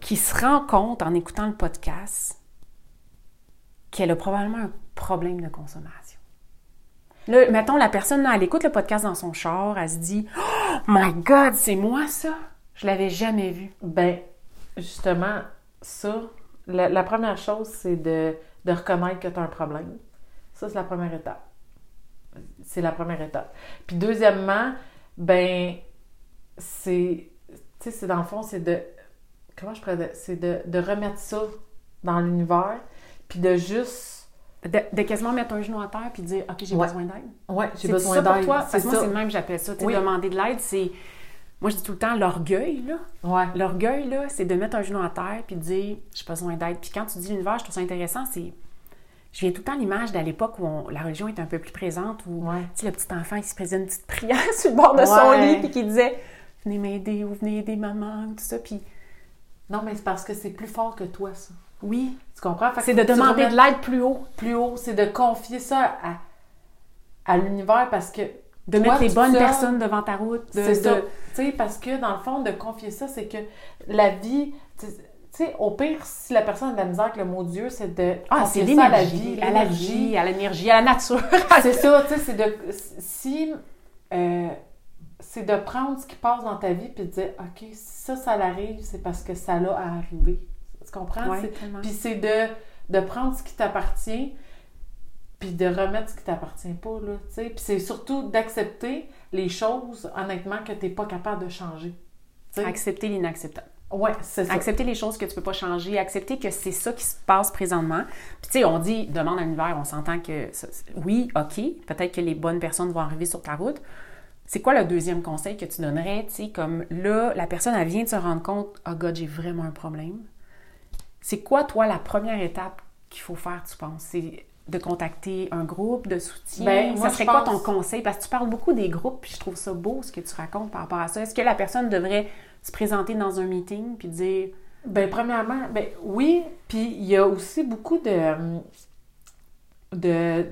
[SPEAKER 3] qui se rend compte en écoutant le podcast qu'elle a probablement un problème de consommation. Là, mettons, la personne, là, elle écoute le podcast dans son char, elle se dit Oh my God, c'est moi ça! Je l'avais jamais vu.
[SPEAKER 2] Ben, justement, ça, la, la première chose, c'est de, de reconnaître que tu as un problème. Ça, c'est la première étape. C'est la première étape. Puis deuxièmement, ben, c'est, tu sais, c'est dans le fond, c'est de, comment je pourrais dire, c'est de, de remettre ça dans l'univers, puis de juste,
[SPEAKER 3] De, de quasiment mettre un genou à terre puis dire OK, j'ai
[SPEAKER 2] Ouais.
[SPEAKER 3] besoin d'aide.
[SPEAKER 2] ouais, j'ai
[SPEAKER 3] C'est
[SPEAKER 2] besoin
[SPEAKER 3] ça pour
[SPEAKER 2] d'aide.
[SPEAKER 3] toi?
[SPEAKER 2] C'est
[SPEAKER 3] Parce que moi, c'est le même que j'appelle ça.
[SPEAKER 2] Oui.
[SPEAKER 3] Demander de l'aide, c'est. Moi, je dis tout le temps l'orgueil, là.
[SPEAKER 2] Ouais.
[SPEAKER 3] L'orgueil, là, c'est de mettre un genou à terre puis de dire j'ai besoin d'aide. Puis quand tu dis l'univers, je trouve ça intéressant, c'est. Je viens tout le temps à l'image d'à l'époque où on- la religion était un peu plus présente, où
[SPEAKER 2] Ouais.
[SPEAKER 3] tu sais, le petit enfant qui se faisait une petite prière sur le bord de son lit puis qui disait Venez m'aider ou venez aider maman, ou tout ça. Puis
[SPEAKER 2] Non, mais c'est parce que c'est plus fort que toi, ça.
[SPEAKER 3] oui,
[SPEAKER 2] Tu comprends?
[SPEAKER 3] C'est de demander de l'aide plus haut,
[SPEAKER 2] plus haut, c'est de confier ça à, à l'univers parce que
[SPEAKER 3] de
[SPEAKER 2] Toi,
[SPEAKER 3] mettre les bonnes personnes devant ta route.
[SPEAKER 2] c'est ça. Tu sais, parce que dans le fond, de confier ça, c'est que la vie, tu sais, au pire, si la personne a de la misère avec le mot Dieu, c'est de
[SPEAKER 3] Ah, c'est
[SPEAKER 2] ça à la
[SPEAKER 3] l'énergie,
[SPEAKER 2] vie.
[SPEAKER 3] à la vie, à l'énergie, à la nature.
[SPEAKER 2] c'est ça, tu sais, c'est de. Si. euh, c'est de prendre ce qui passe dans ta vie puis de dire, OK, si ça, ça l'arrive, c'est parce que ça l'a à arriver. Tu comprends? Puis c'est de, de prendre ce qui t'appartient puis de remettre ce qui t'appartient pas, là, tu sais. Puis c'est surtout d'accepter les choses, honnêtement, que t'es pas capable de changer.
[SPEAKER 3] Accepter l'inacceptable.
[SPEAKER 2] Ouais, c'est ça.
[SPEAKER 3] Accepter les choses que tu peux pas changer, accepter que c'est ça qui se passe présentement. Puis tu sais, on dit demande à l'univers, on s'entend que ça- oui, OK, peut-être que les bonnes personnes vont arriver sur ta route. C'est quoi le deuxième conseil que tu donnerais, tu sais, comme là, la personne, elle vient de se rendre compte, oh God, j'ai vraiment un problème. C'est quoi, toi, la première étape qu'il faut faire, tu penses? C'est de contacter un groupe de soutien?
[SPEAKER 2] Ben, moi,
[SPEAKER 3] ça serait quoi
[SPEAKER 2] pense-
[SPEAKER 3] ton conseil? Parce que tu parles beaucoup des groupes, puis je trouve ça beau ce que tu racontes par rapport à ça. Est-ce que la personne devrait se présenter dans un meeting puis dire
[SPEAKER 2] Ben, premièrement, ben oui, puis il y a aussi beaucoup de. de.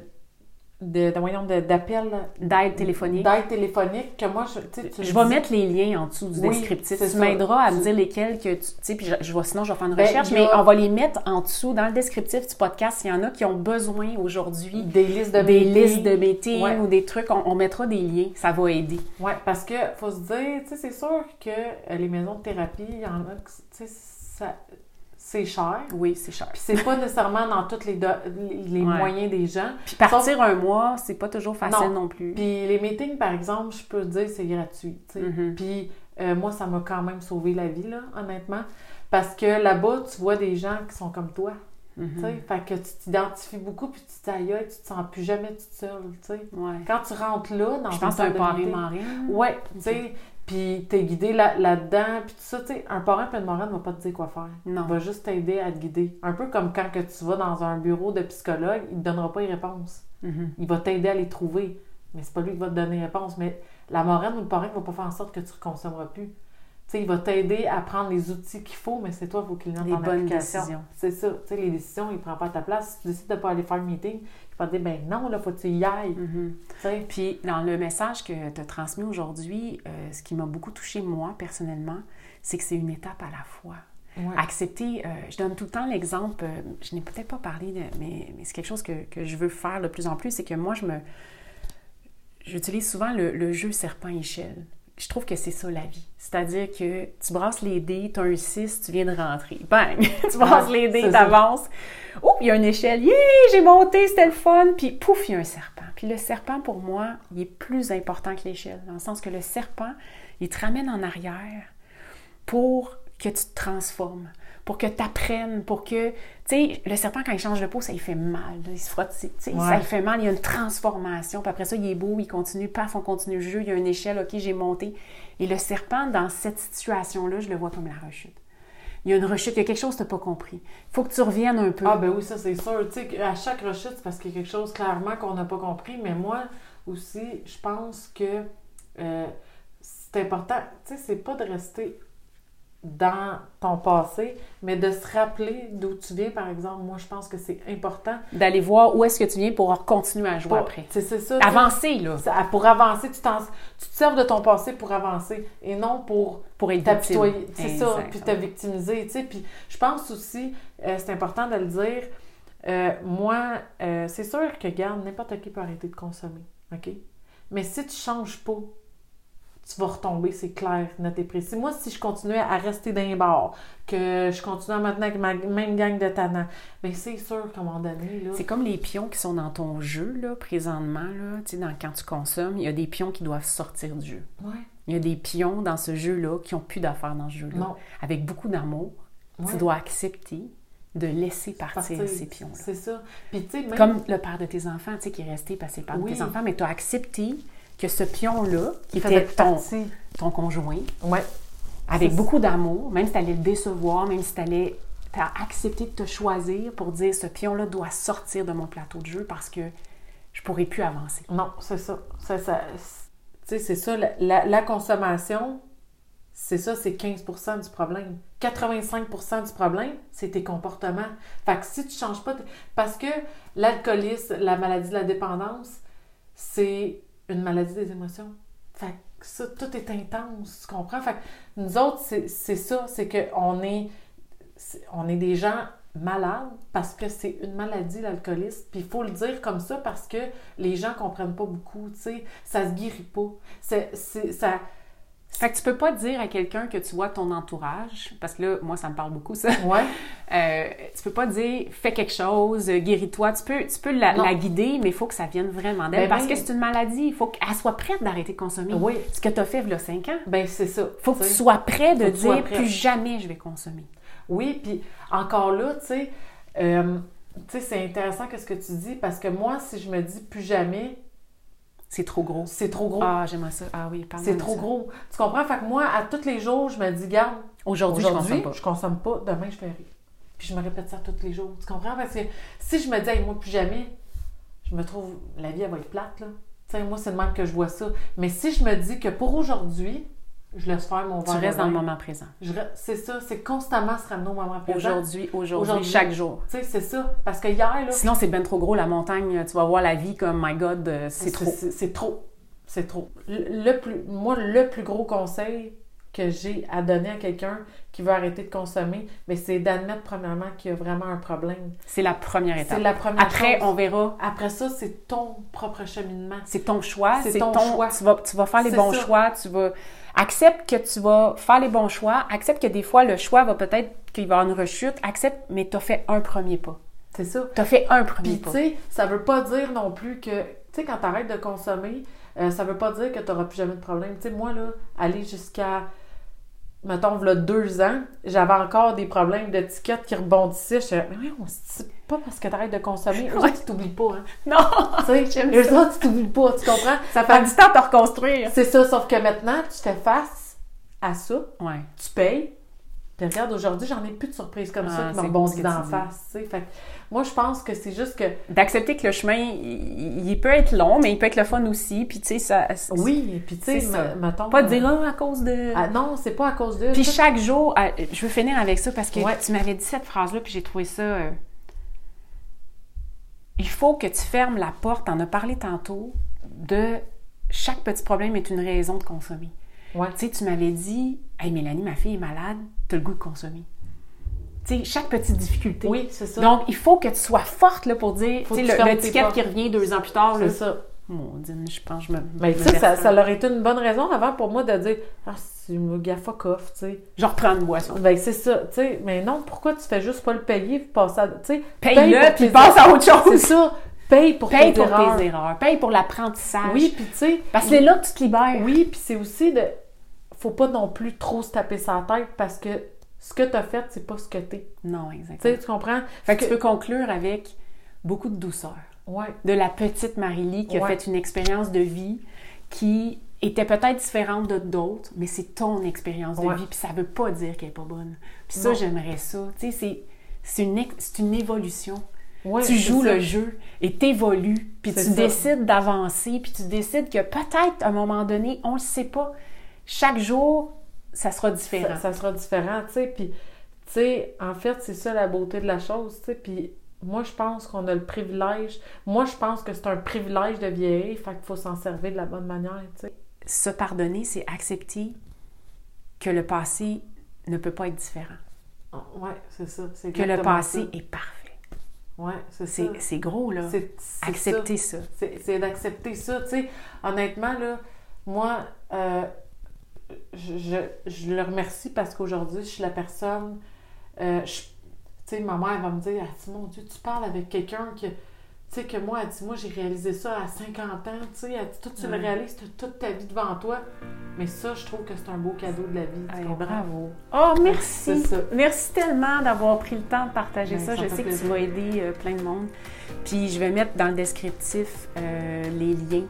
[SPEAKER 2] De, de, d'appels.
[SPEAKER 3] d'aide téléphonique?
[SPEAKER 2] D'aide téléphonique que moi, je. tu
[SPEAKER 3] Je vais
[SPEAKER 2] dis.
[SPEAKER 3] mettre les liens en dessous du
[SPEAKER 2] Oui,
[SPEAKER 3] descriptif. Tu
[SPEAKER 2] ça.
[SPEAKER 3] m'aideras à me dire lesquels que tu sais, puis je, sinon je vais faire une
[SPEAKER 2] Ben,
[SPEAKER 3] recherche,
[SPEAKER 2] a-
[SPEAKER 3] mais on va les mettre en dessous dans le descriptif du podcast. S'il y en a qui ont besoin aujourd'hui
[SPEAKER 2] Des listes de
[SPEAKER 3] des
[SPEAKER 2] meetings.
[SPEAKER 3] listes de meetings
[SPEAKER 2] Ouais.
[SPEAKER 3] ou des trucs, on, on mettra des liens. Ça va aider.
[SPEAKER 2] Ouais, parce que faut se dire, tu sais, c'est sûr que euh, les maisons de thérapie, il y en a, que, tu sais, ça- c'est cher.
[SPEAKER 3] Oui, c'est cher.
[SPEAKER 2] Puis c'est pas nécessairement dans tous les, do- les
[SPEAKER 3] Ouais.
[SPEAKER 2] moyens des gens.
[SPEAKER 3] Puis partir un mois, c'est pas toujours facile non, plus.
[SPEAKER 2] Puis les meetings, par exemple, je peux te dire, c'est gratuit.
[SPEAKER 3] Mhm.
[SPEAKER 2] Puis euh, moi, ça m'a quand même sauvé la vie, là, honnêtement. Parce que là-bas, tu vois des gens qui sont comme toi.
[SPEAKER 3] Mhm.
[SPEAKER 2] tu sais. Fait que tu t'identifies beaucoup, puis tu aïe, tu te sens plus jamais toute seule.
[SPEAKER 3] Ouais.
[SPEAKER 2] Quand tu rentres là, dans
[SPEAKER 3] Je pense que un.
[SPEAKER 2] Ouais, tu sais, puis t'es guidé là- là-dedans, puis tout ça, tu sais, un parent puis une marraine va pas te dire quoi faire.
[SPEAKER 3] Non.
[SPEAKER 2] Il va juste t'aider à te guider. Un peu comme quand que tu vas dans un bureau de psychologue, il te donnera pas les réponses.
[SPEAKER 3] Mhm.
[SPEAKER 2] Il va t'aider à les trouver, mais c'est pas lui qui va te donner les réponses. Mais la marraine ou le parrain va pas faire en sorte que tu ne consommeras plus. Tu sais, il va t'aider à prendre les outils qu'il faut, mais c'est toi, il faut qu'il en
[SPEAKER 3] bonnes
[SPEAKER 2] application.
[SPEAKER 3] décisions.
[SPEAKER 2] C'est ça. Tu sais, les décisions, il prend pas ta place. Si tu décides de pas aller faire le meeting, va te dire, ben non, là, faut que tu y ailles.
[SPEAKER 3] Mhm. Puis dans le message que tu as transmis aujourd'hui, euh, ce qui m'a beaucoup touché moi personnellement, c'est que c'est une étape à la fois.
[SPEAKER 2] Ouais.
[SPEAKER 3] Accepter, euh, je donne tout le temps l'exemple, euh, je n'ai peut-être pas parlé, de- mais, mais c'est quelque chose que, que je veux faire de plus en plus, c'est que moi, je me. J'utilise souvent le, le jeu serpent-échelle. Je trouve que c'est ça la vie. C'est-à-dire que tu brasses les dés, tu as un 6, tu viens de rentrer. Bang! tu brasses
[SPEAKER 2] Ouais,
[SPEAKER 3] les dés, tu avances. Oh, il y a une échelle. Yeah! J'ai monté, c'était le fun. Puis pouf, il y a un serpent. Puis le serpent, pour moi, il est plus important que l'échelle. Dans le sens que le serpent, il te ramène en arrière pour que tu te transformes, pour que tu apprennes, pour que... Tu sais, le serpent, quand il change de peau, ça lui fait mal. là. il se frotte, ça lui fait mal. Il y a une transformation. Puis après ça, il est beau, il continue, paf, on continue le jeu. Il y a une échelle, OK, j'ai monté. Et le serpent, dans cette situation-là, je le vois comme la rechute. Il y a une rechute, il y a quelque chose que tu n'as pas compris. Il faut que tu reviennes un peu.
[SPEAKER 2] Ah ben oui, ça c'est sûr. Tu sais, à chaque rechute, c'est parce qu'il y a quelque chose clairement qu'on n'a pas compris. Mais moi aussi, je pense que euh, c'est important. Tu sais, c'est pas de rester dans ton passé, mais de se rappeler d'où tu viens, par exemple. Moi, je pense que c'est important.
[SPEAKER 3] D'aller voir où est-ce que tu viens pour continuer à jouer après.
[SPEAKER 2] C'est ça.
[SPEAKER 3] Avancer, là,
[SPEAKER 2] Pour avancer, tu, tu te sers de ton passé pour avancer et non pour
[SPEAKER 3] pour être
[SPEAKER 2] t'apitoyer. C'est ça, puis te victimiser, tu sais. Puis je pense aussi, euh, c'est important de le dire, euh, moi, euh, c'est sûr que, garde, n'importe qui peut arrêter de consommer, OK? Mais si tu changes pas, tu vas retomber, c'est clair, et précis. Moi, si je continuais à rester dans les bars, que je continuais maintenant avec ma même gang de tannants, bien, c'est sûr qu'à un moment donné, là...
[SPEAKER 3] C'est comme les pions qui sont dans ton jeu, là, présentement, là, tu sais, dans, quand tu consommes, il y a des pions qui doivent sortir du jeu.
[SPEAKER 2] Ouais,
[SPEAKER 3] Il y a des pions dans ce jeu-là qui n'ont plus d'affaires dans ce jeu-là.
[SPEAKER 2] non.
[SPEAKER 3] Avec beaucoup d'amour,
[SPEAKER 2] Ouais.
[SPEAKER 3] tu dois accepter de laisser partir,
[SPEAKER 2] Partir,
[SPEAKER 3] ces pions-là.
[SPEAKER 2] C'est ça. Puis, tu sais, même...
[SPEAKER 3] Comme le père de tes enfants, tu sais, qui est resté passé par
[SPEAKER 2] Oui.
[SPEAKER 3] tes enfants, mais tu as accepté que ce pion-là, qui était ton, ton conjoint,
[SPEAKER 2] Ouais.
[SPEAKER 3] avec beaucoup d'amour, même si tu allais le décevoir, même si tu allais as accepté de te choisir pour dire ce pion-là doit sortir de mon plateau de jeu parce que je pourrais plus avancer.
[SPEAKER 2] Non, c'est ça. ça, ça c'est- tu sais, c'est ça. La, la- la consommation, c'est ça, c'est 15% du problème. 85% du problème, c'est tes comportements. Fait que si tu changes pas... Parce que l'alcoolisme, la maladie de la dépendance, c'est une maladie des émotions. Fait que ça, tout est intense, tu comprends? Fait nous autres, c'est ça, c'est qu'on est, c'est- on est des gens malades parce que c'est une maladie, l'alcoolisme. Puis il faut le dire comme ça parce que les gens comprennent pas beaucoup, tu sais. Ça se guérit pas. Ça...
[SPEAKER 3] Fait que tu peux pas dire à quelqu'un que tu vois ton entourage, parce que là, moi, ça me parle beaucoup, ça.
[SPEAKER 2] Ouais.
[SPEAKER 3] Euh, tu peux pas dire fais quelque chose, guéris-toi. Tu peux, tu peux la, guider, mais il faut que ça vienne vraiment d'elle
[SPEAKER 2] Ben,
[SPEAKER 3] parce
[SPEAKER 2] ben-
[SPEAKER 3] que c'est une maladie. Il faut qu'elle soit prête d'arrêter de consommer.
[SPEAKER 2] Oui.
[SPEAKER 3] Ce que tu as fait il y a 5 ans.
[SPEAKER 2] Ben c'est ça.
[SPEAKER 3] faut que tu sois prêt de dire plus jamais je vais consommer.
[SPEAKER 2] Oui, puis encore là, tu sais, euh, tu sais, c'est intéressant que ce que tu dis parce que moi, si je me dis plus jamais,
[SPEAKER 3] C'est trop gros.
[SPEAKER 2] c'est trop gros.
[SPEAKER 3] Ah, j'aimerais ça. Ah oui, parle
[SPEAKER 2] c'est trop gros. Tu comprends? Fait que moi, à tous les jours, je me dis, garde,
[SPEAKER 3] Aujourd'hui, je consomme pas.
[SPEAKER 2] je consomme pas, demain, je fais rien. Puis je me répète ça tous les jours. Tu comprends? Parce que si je me dis, hey, moi, plus jamais, je me trouve, la vie, elle va être plate, là. Tu sais, moi, c'est de même que je vois ça. Mais si je me dis que pour aujourd'hui, je laisse faire mon
[SPEAKER 3] Tu
[SPEAKER 2] verre
[SPEAKER 3] restes dans le moment présent.
[SPEAKER 2] C'est ça, c'est constamment se ramener au moment présent.
[SPEAKER 3] Aujourd'hui, aujourd'hui, chaque jour.
[SPEAKER 2] Tu sais, c'est ça. Parce que hier, là,
[SPEAKER 3] Sinon, c'est ben trop gros, la montagne. Tu vas voir la vie comme, my God, euh, c'est trop.
[SPEAKER 2] C'est trop. C'est trop. Le, le plus, moi, le plus gros conseil que j'ai à donner à quelqu'un qui veut arrêter de consommer, mais c'est d'admettre premièrement qu'il y a vraiment un problème.
[SPEAKER 3] C'est la première étape.
[SPEAKER 2] C'est la première
[SPEAKER 3] Après,
[SPEAKER 2] chose.
[SPEAKER 3] on verra.
[SPEAKER 2] Après ça, c'est ton propre cheminement.
[SPEAKER 3] C'est ton choix.
[SPEAKER 2] C'est ton
[SPEAKER 3] ton,
[SPEAKER 2] choix.
[SPEAKER 3] Tu vas, tu vas faire les bons
[SPEAKER 2] ça.
[SPEAKER 3] choix. Tu vas. Accepte que tu vas faire les bons choix. Accepte que des fois, le choix va peut-être qu'il va y avoir une rechute. Accepte, mais tu as fait un premier pas.
[SPEAKER 2] C'est ça.
[SPEAKER 3] Tu as fait un premier
[SPEAKER 2] Puis,
[SPEAKER 3] pas.
[SPEAKER 2] tu sais, ça veut pas dire non plus que, tu sais, quand tu arrêtes de consommer, euh, ça veut pas dire que tu n'auras plus jamais de problème. Tu sais, moi, là, aller jusqu'à, mettons, là, deux ans, j'avais encore des problèmes d'étiquette qui rebondissaient. Je disais, mais oui, on se pas parce que t'arrêtes de consommer, eux
[SPEAKER 3] Ouais.
[SPEAKER 2] autres, ils t'oublient pas, hein.
[SPEAKER 3] Non!
[SPEAKER 2] Tu sais, eux
[SPEAKER 3] ça.
[SPEAKER 2] autres, ils t'oublient pas, tu comprends?
[SPEAKER 3] Ça fait du temps de te reconstruire.
[SPEAKER 2] C'est ça, sauf que maintenant, tu fais face à ça,
[SPEAKER 3] Ouais.
[SPEAKER 2] tu payes. Puis regarde, aujourd'hui, j'en ai plus de surprises comme
[SPEAKER 3] Ah,
[SPEAKER 2] ça qui
[SPEAKER 3] beau ce
[SPEAKER 2] rebondissent
[SPEAKER 3] que
[SPEAKER 2] d'en face. tu sais. Fait que moi, je pense que c'est juste que
[SPEAKER 3] D'accepter que le chemin, il, il peut être long, mais il peut être le fun aussi. Puis, tu sais, ça.
[SPEAKER 2] oui, puis tu sais,
[SPEAKER 3] C'est ça.
[SPEAKER 2] me- mettons.
[SPEAKER 3] Pas de
[SPEAKER 2] euh,
[SPEAKER 3] dire, ah, à cause de.
[SPEAKER 2] ah, non, c'est pas à cause d'eux.
[SPEAKER 3] Puis chaque jour, euh, je veux finir avec ça parce que
[SPEAKER 2] Ouais.
[SPEAKER 3] tu m'avais dit cette phrase-là, puis j'ai trouvé ça. euh, il faut que tu fermes la porte, on a parlé tantôt, de chaque petit problème est une raison de consommer.
[SPEAKER 2] Ouais.
[SPEAKER 3] Tu sais, tu m'avais dit, hey Mélanie, ma fille est malade, t'as le goût de consommer. Tu sais, chaque petite difficulté.
[SPEAKER 2] Oui, c'est ça.
[SPEAKER 3] Donc, il faut que tu sois forte là, pour dire,
[SPEAKER 2] Faut
[SPEAKER 3] tu sais,
[SPEAKER 2] tu
[SPEAKER 3] l'étiquette qui revient deux ans plus tard,
[SPEAKER 2] c'est
[SPEAKER 3] là,
[SPEAKER 2] ça.
[SPEAKER 3] Mon Dieu, je pense que je me.
[SPEAKER 2] Mais tu
[SPEAKER 3] me
[SPEAKER 2] sais, ça, ça
[SPEAKER 3] un-
[SPEAKER 2] leur été une bonne raison avant pour moi de dire Ah, c'est une gars fuck off, tu sais.
[SPEAKER 3] Je reprends une boisson.
[SPEAKER 2] Ben, c'est ça, tu sais. Mais non, pourquoi tu fais juste pas le payer puis passer à. Tu sais,
[SPEAKER 3] Paye-le, puis passe à
[SPEAKER 2] erreurs.
[SPEAKER 3] autre chose.
[SPEAKER 2] C'est ça. Paye pour
[SPEAKER 3] Paye
[SPEAKER 2] tes
[SPEAKER 3] pour
[SPEAKER 2] erreurs.
[SPEAKER 3] tes erreurs, paye pour l'apprentissage.
[SPEAKER 2] Oui, puis tu sais.
[SPEAKER 3] Parce que c'est là que tu te libères.
[SPEAKER 2] Oui, puis c'est aussi de. Faut pas non plus trop se taper sa tête parce que ce que t'as fait, c'est pas ce que t'es.
[SPEAKER 3] Non,
[SPEAKER 2] Tu
[SPEAKER 3] exactement.
[SPEAKER 2] sais, tu comprends?
[SPEAKER 3] Fait que tu peux conclure avec beaucoup de douceur.
[SPEAKER 2] Ouais.
[SPEAKER 3] De la petite Marie-Lie qui a fait une expérience de vie qui était peut-être différente de d'autres, mais c'est ton expérience de vie, puis ça veut pas dire qu'elle est pas bonne. Puis ça, j'aimerais ça. Tu sais, c'est- une, une évolution.
[SPEAKER 2] Ouais,
[SPEAKER 3] tu joues
[SPEAKER 2] ça.
[SPEAKER 3] le jeu et t'évolues, puis tu
[SPEAKER 2] ça.
[SPEAKER 3] décides d'avancer, puis tu décides que peut-être à un moment donné, on le sait pas, chaque jour, ça sera différent.
[SPEAKER 2] Ça, ça sera différent, tu sais. Puis, tu sais, en fait, c'est ça la beauté de la chose, tu sais. Puis, moi, je pense qu'on a le privilège. Moi, je pense que c'est un privilège de vieillir, fait qu'il faut s'en servir de la bonne manière, tu sais.
[SPEAKER 3] Se pardonner, c'est accepter que le passé ne peut pas être différent,
[SPEAKER 2] Ouais, c'est ça. C'est
[SPEAKER 3] que le passé
[SPEAKER 2] ça.
[SPEAKER 3] est parfait.
[SPEAKER 2] Ouais, c'est ça.
[SPEAKER 3] C'est gros, là.
[SPEAKER 2] C'est
[SPEAKER 3] Accepter ça.
[SPEAKER 2] ça. C'est c'est d'accepter ça, tu sais. Honnêtement, là, moi, euh, je, je, je le remercie parce qu'aujourd'hui, je suis la personne. euh, je- tu sais, ma mère va me dire Elle dit, Mon Dieu, tu parles avec quelqu'un que. Tu sais, que moi, elle dit Moi, j'ai réalisé ça à 50 ans, tu sais. Elle dit Toi, tu
[SPEAKER 3] Ouais.
[SPEAKER 2] le réalises, tu toute ta vie devant toi. Mais ça, je trouve que c'est un beau cadeau de la vie. comprends?
[SPEAKER 3] bravo. Oh, merci.
[SPEAKER 2] Ça.
[SPEAKER 3] Merci tellement d'avoir pris le temps de partager
[SPEAKER 2] Ben,
[SPEAKER 3] ça. Je sais que tu vas aider euh, plein de monde. Puis je vais mettre dans le descriptif euh, les liens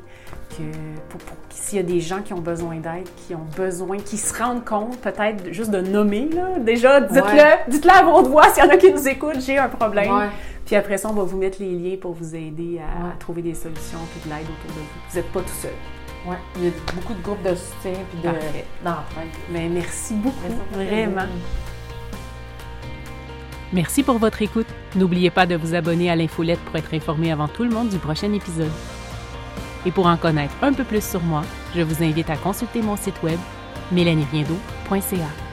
[SPEAKER 3] que pour, pour- s'il y a des gens qui ont besoin d'aide, qui ont besoin, qui se rendent compte peut-être juste de nommer là. Déjà, dites-le,
[SPEAKER 2] Ouais.
[SPEAKER 3] dites-le à votre voix s'il y en a qui nous écoutent, j'ai un problème.
[SPEAKER 2] Ouais.
[SPEAKER 3] Puis après ça, on va vous mettre les liens pour vous aider à,
[SPEAKER 2] Ouais.
[SPEAKER 3] à trouver des solutions puis de l'aide autour de vous. Vous n'êtes pas tout seul.
[SPEAKER 2] Ouais. Il y a beaucoup de groupes de soutien puis de
[SPEAKER 3] Parfait. Mais merci beaucoup,
[SPEAKER 2] plaisir.
[SPEAKER 3] vraiment.
[SPEAKER 1] Merci pour votre écoute. N'oubliez pas de vous abonner à l'infolette pour être informé avant tout le monde du prochain épisode. Et pour en connaître un peu plus sur moi, je vous invite à consulter mon site web mélanieriendo.ca.